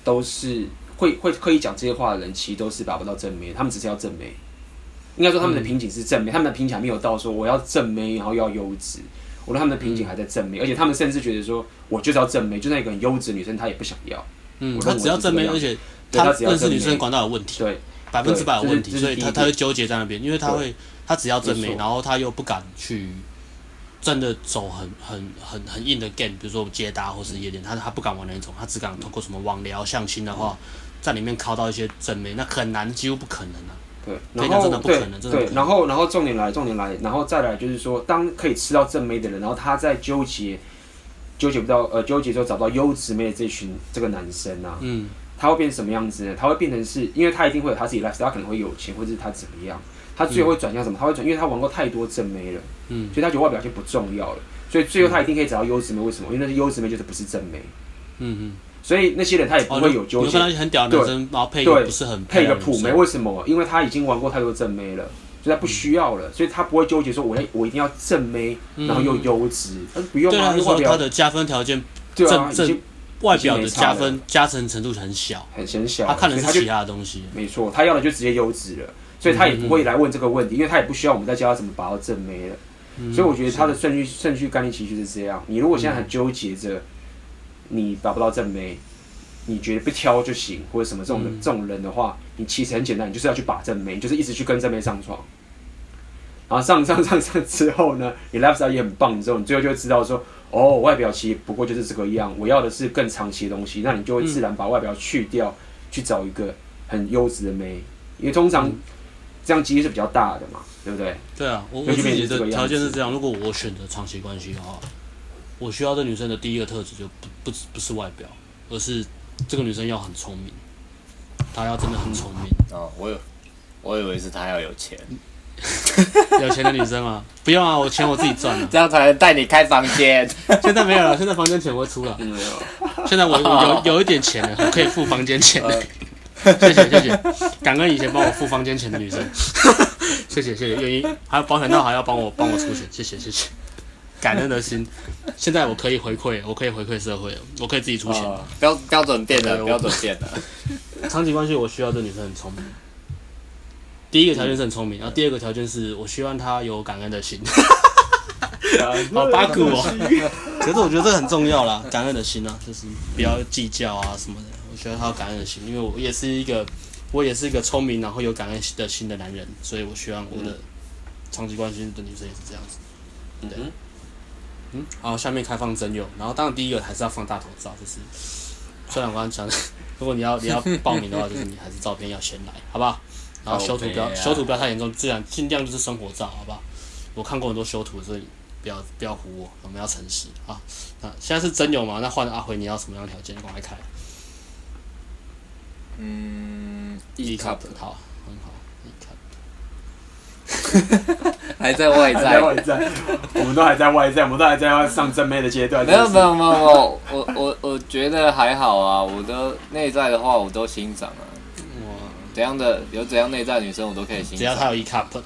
都是会会刻意讲这些话的人，其实都是达不到正妹，他们只是要正妹。应该说他们的瓶颈是正妹，他们的瓶颈还没有到说我要正妹，然后要优质。我觉得他们的瓶颈还在正妹，而且他们甚至觉得说，我就是要正妹，就那个很优质女生，她也不想要。嗯，她只要正妹，而且她认识女生管道有问题，对，百分之百有问题，所以她她会纠结在那边，因为她会她只要正妹，然后她又不敢去真的走很很很很硬的 game，比如说接搭或是夜店，她她不敢玩那种，她只敢通过什么网聊相亲的话，在里面靠到一些正妹，那很难，几乎不可能啊。对，然后对对，然后然后重点来，重点来，然后再来就是说，当可以吃到正妹的人，然后他在纠结，纠结不到，呃，纠结之后找不到优质妹的这群这个男生啊，嗯，他会变成什么样子呢？他会变成是，因为他一定会有他自己 life，他可能会有钱，或者是他怎么样，他最后会转向什么？他会转，因为他玩过太多正妹了，嗯，所以他觉得外表就不重要了，所以最后他一定可以找到优质妹。为什么？因为那些优质妹就是不是正妹，嗯嗯。所以那些人他也不会有纠结，哦、很屌的男生，然后配不是很配个普妹，为什么？因为他已经玩过太多正妹了，所以他不需要了，所以他不会纠结说我要我一定要正妹，然后又优质，他不用啊。如果他的加分条件，正正外表的加分加成程度很小，很很小。他看的是其他的东西，没错，他要的就直接优质了，所以他也不会来问这个问题，因为他也不需要我们再教他怎么把到正妹了。所以我觉得他的顺序顺序概念其实就是这样。你如果现在很纠结着，你达不到正妹。你觉得不挑就行，或者什么这种的、嗯、这种人的话，你其实很简单，你就是要去把正妹，你就是一直去跟正妹上床，然后上上上上之后呢，你 lifestyle 也很棒之后，你最后就会知道说，哦，外表其实不过就是这个样，我要的是更长期的东西，那你就会自然把外表去掉，嗯、去找一个很优质的妹，因为通常这样几率是比较大的嘛，对不对？对啊，我我自己的条件是这样，如果我选择长期关系的话，我需要的女生的第一个特质就不不不是外表，而是。这个女生要很聪明，她要真的很聪明。哦，我有，我以为是她要有钱，有钱的女生吗？不用啊，我钱我自己赚了，这样才能带你开房间。现在没有了，现在房间钱我出了。没有，现在我有有一点钱了，我可以付房间钱了。谢谢谢谢，感恩以前帮我付房间钱的女生。谢谢谢谢，愿意还有保险套还要帮我帮我出钱，谢谢谢谢。感恩的心，现在我可以回馈，我可以回馈社会，我可以自己出钱。哦、标标准变了，标准变了。长期关系，我需要这女生很聪明。第一个条件是很聪明，然后第二个条件是我希望她有感恩的心。好八股哦。可是我觉得这很重要啦，感恩的心啊，就是不要计较啊什么的。我觉得她有感恩的心，因为我也是一个，我也是一个聪明然后有感恩的心的男人，所以我希望我的长期关系的女生也是这样子。对。嗯嗯，好，下面开放征友，然后当然第一个还是要放大头照，就是虽然我刚刚讲，如果你要你要报名的话，就是你还是照片要先来，好不好？然后修图不要修图不要太严重，自然尽量就是生活照，好不好？我看过很多修图，所以不要不要唬我，我们要诚实啊。那现在是真友嘛？那换阿辉，你要什么样的条件？赶快开。嗯，E cup 好。还在外在，外在，我们都还在外在，我们都还在上正妹的阶段。没有没有没有，我我我我觉得还好啊。我的内在的话，我都欣赏啊。哇，怎样的有怎样内在的女生，我都可以欣赏。只要她有一 cup，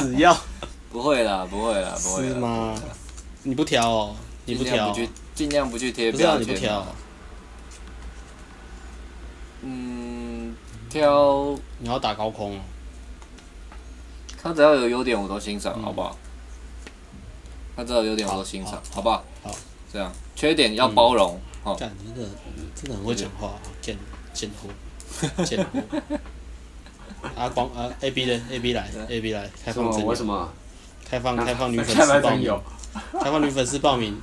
只要不会啦，不会啦，不会。是吗？你不挑哦，你不挑，尽量不去贴标签。不要你不挑。嗯，挑你要打高空。他只要有优点，我都欣赏，好不好？他只要有优点，我都欣赏，好不好？好，这样，缺点要包容。好，干，真的，真的很会讲话，贱贱货，贱货。阿光，啊，A B 的，A B 来，A B 来，开放征友。为什么？开放开放女粉丝 报名。开放女粉丝报名。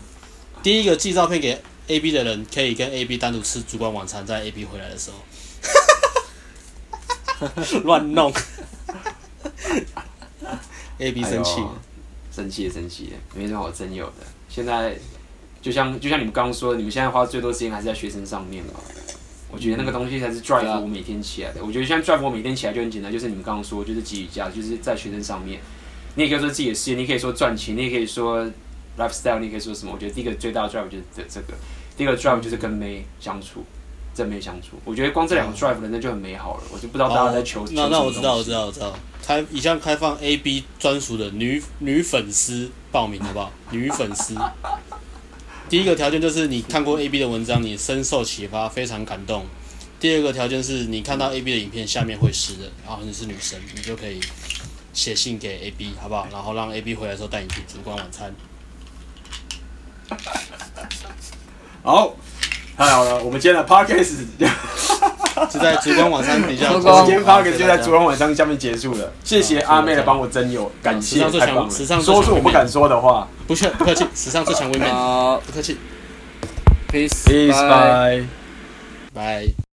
第一个寄照片给 A B 的人，可以跟 A B 单独吃烛光晚餐，在 A B 回来的时候。乱弄。A B 生气，生气生气，没什么好争有的。现在就像就像你们刚刚说的，你们现在花最多时间还是在学生上面嘛。我觉得那个东西才是 drive 啊我每天起来的。我觉得现在 drive 我每天起来就很简单，就是你们刚刚说，就是给予价值，就是在学生上面。你也可以说自己的事业，你可以说赚钱，你也可以说 lifestyle，你可以说什么？我觉得第一个最大的 drive 就是这这个，第二个 drive 就是跟妹相处，正妹相处。我觉得光这两个 drive 人生就很美好了。我就不知道大家在求。哦、那那我知道，我知道，我知道。开以下开放 A B 专属的女女粉丝报名好不好？女粉丝，第一个条件就是你看过 A B 的文章，你深受启发，非常感动。第二个条件是你看到 A B 的影片下面会湿的，然后你是女生，你就可以。写信给 A B 好不好？然后让 A B 回来的时候带你去烛光晚餐。好，太好了！我们今天的 Podcast 就在烛光晚餐底下。我们今天 Podcast 就在烛光晚餐下面结束了。谢谢阿妹的帮我增友，感谢太棒了。说出我不敢说的话，不客不客气。史上最强微面，好，不客气。Peace，Peace，bye，拜。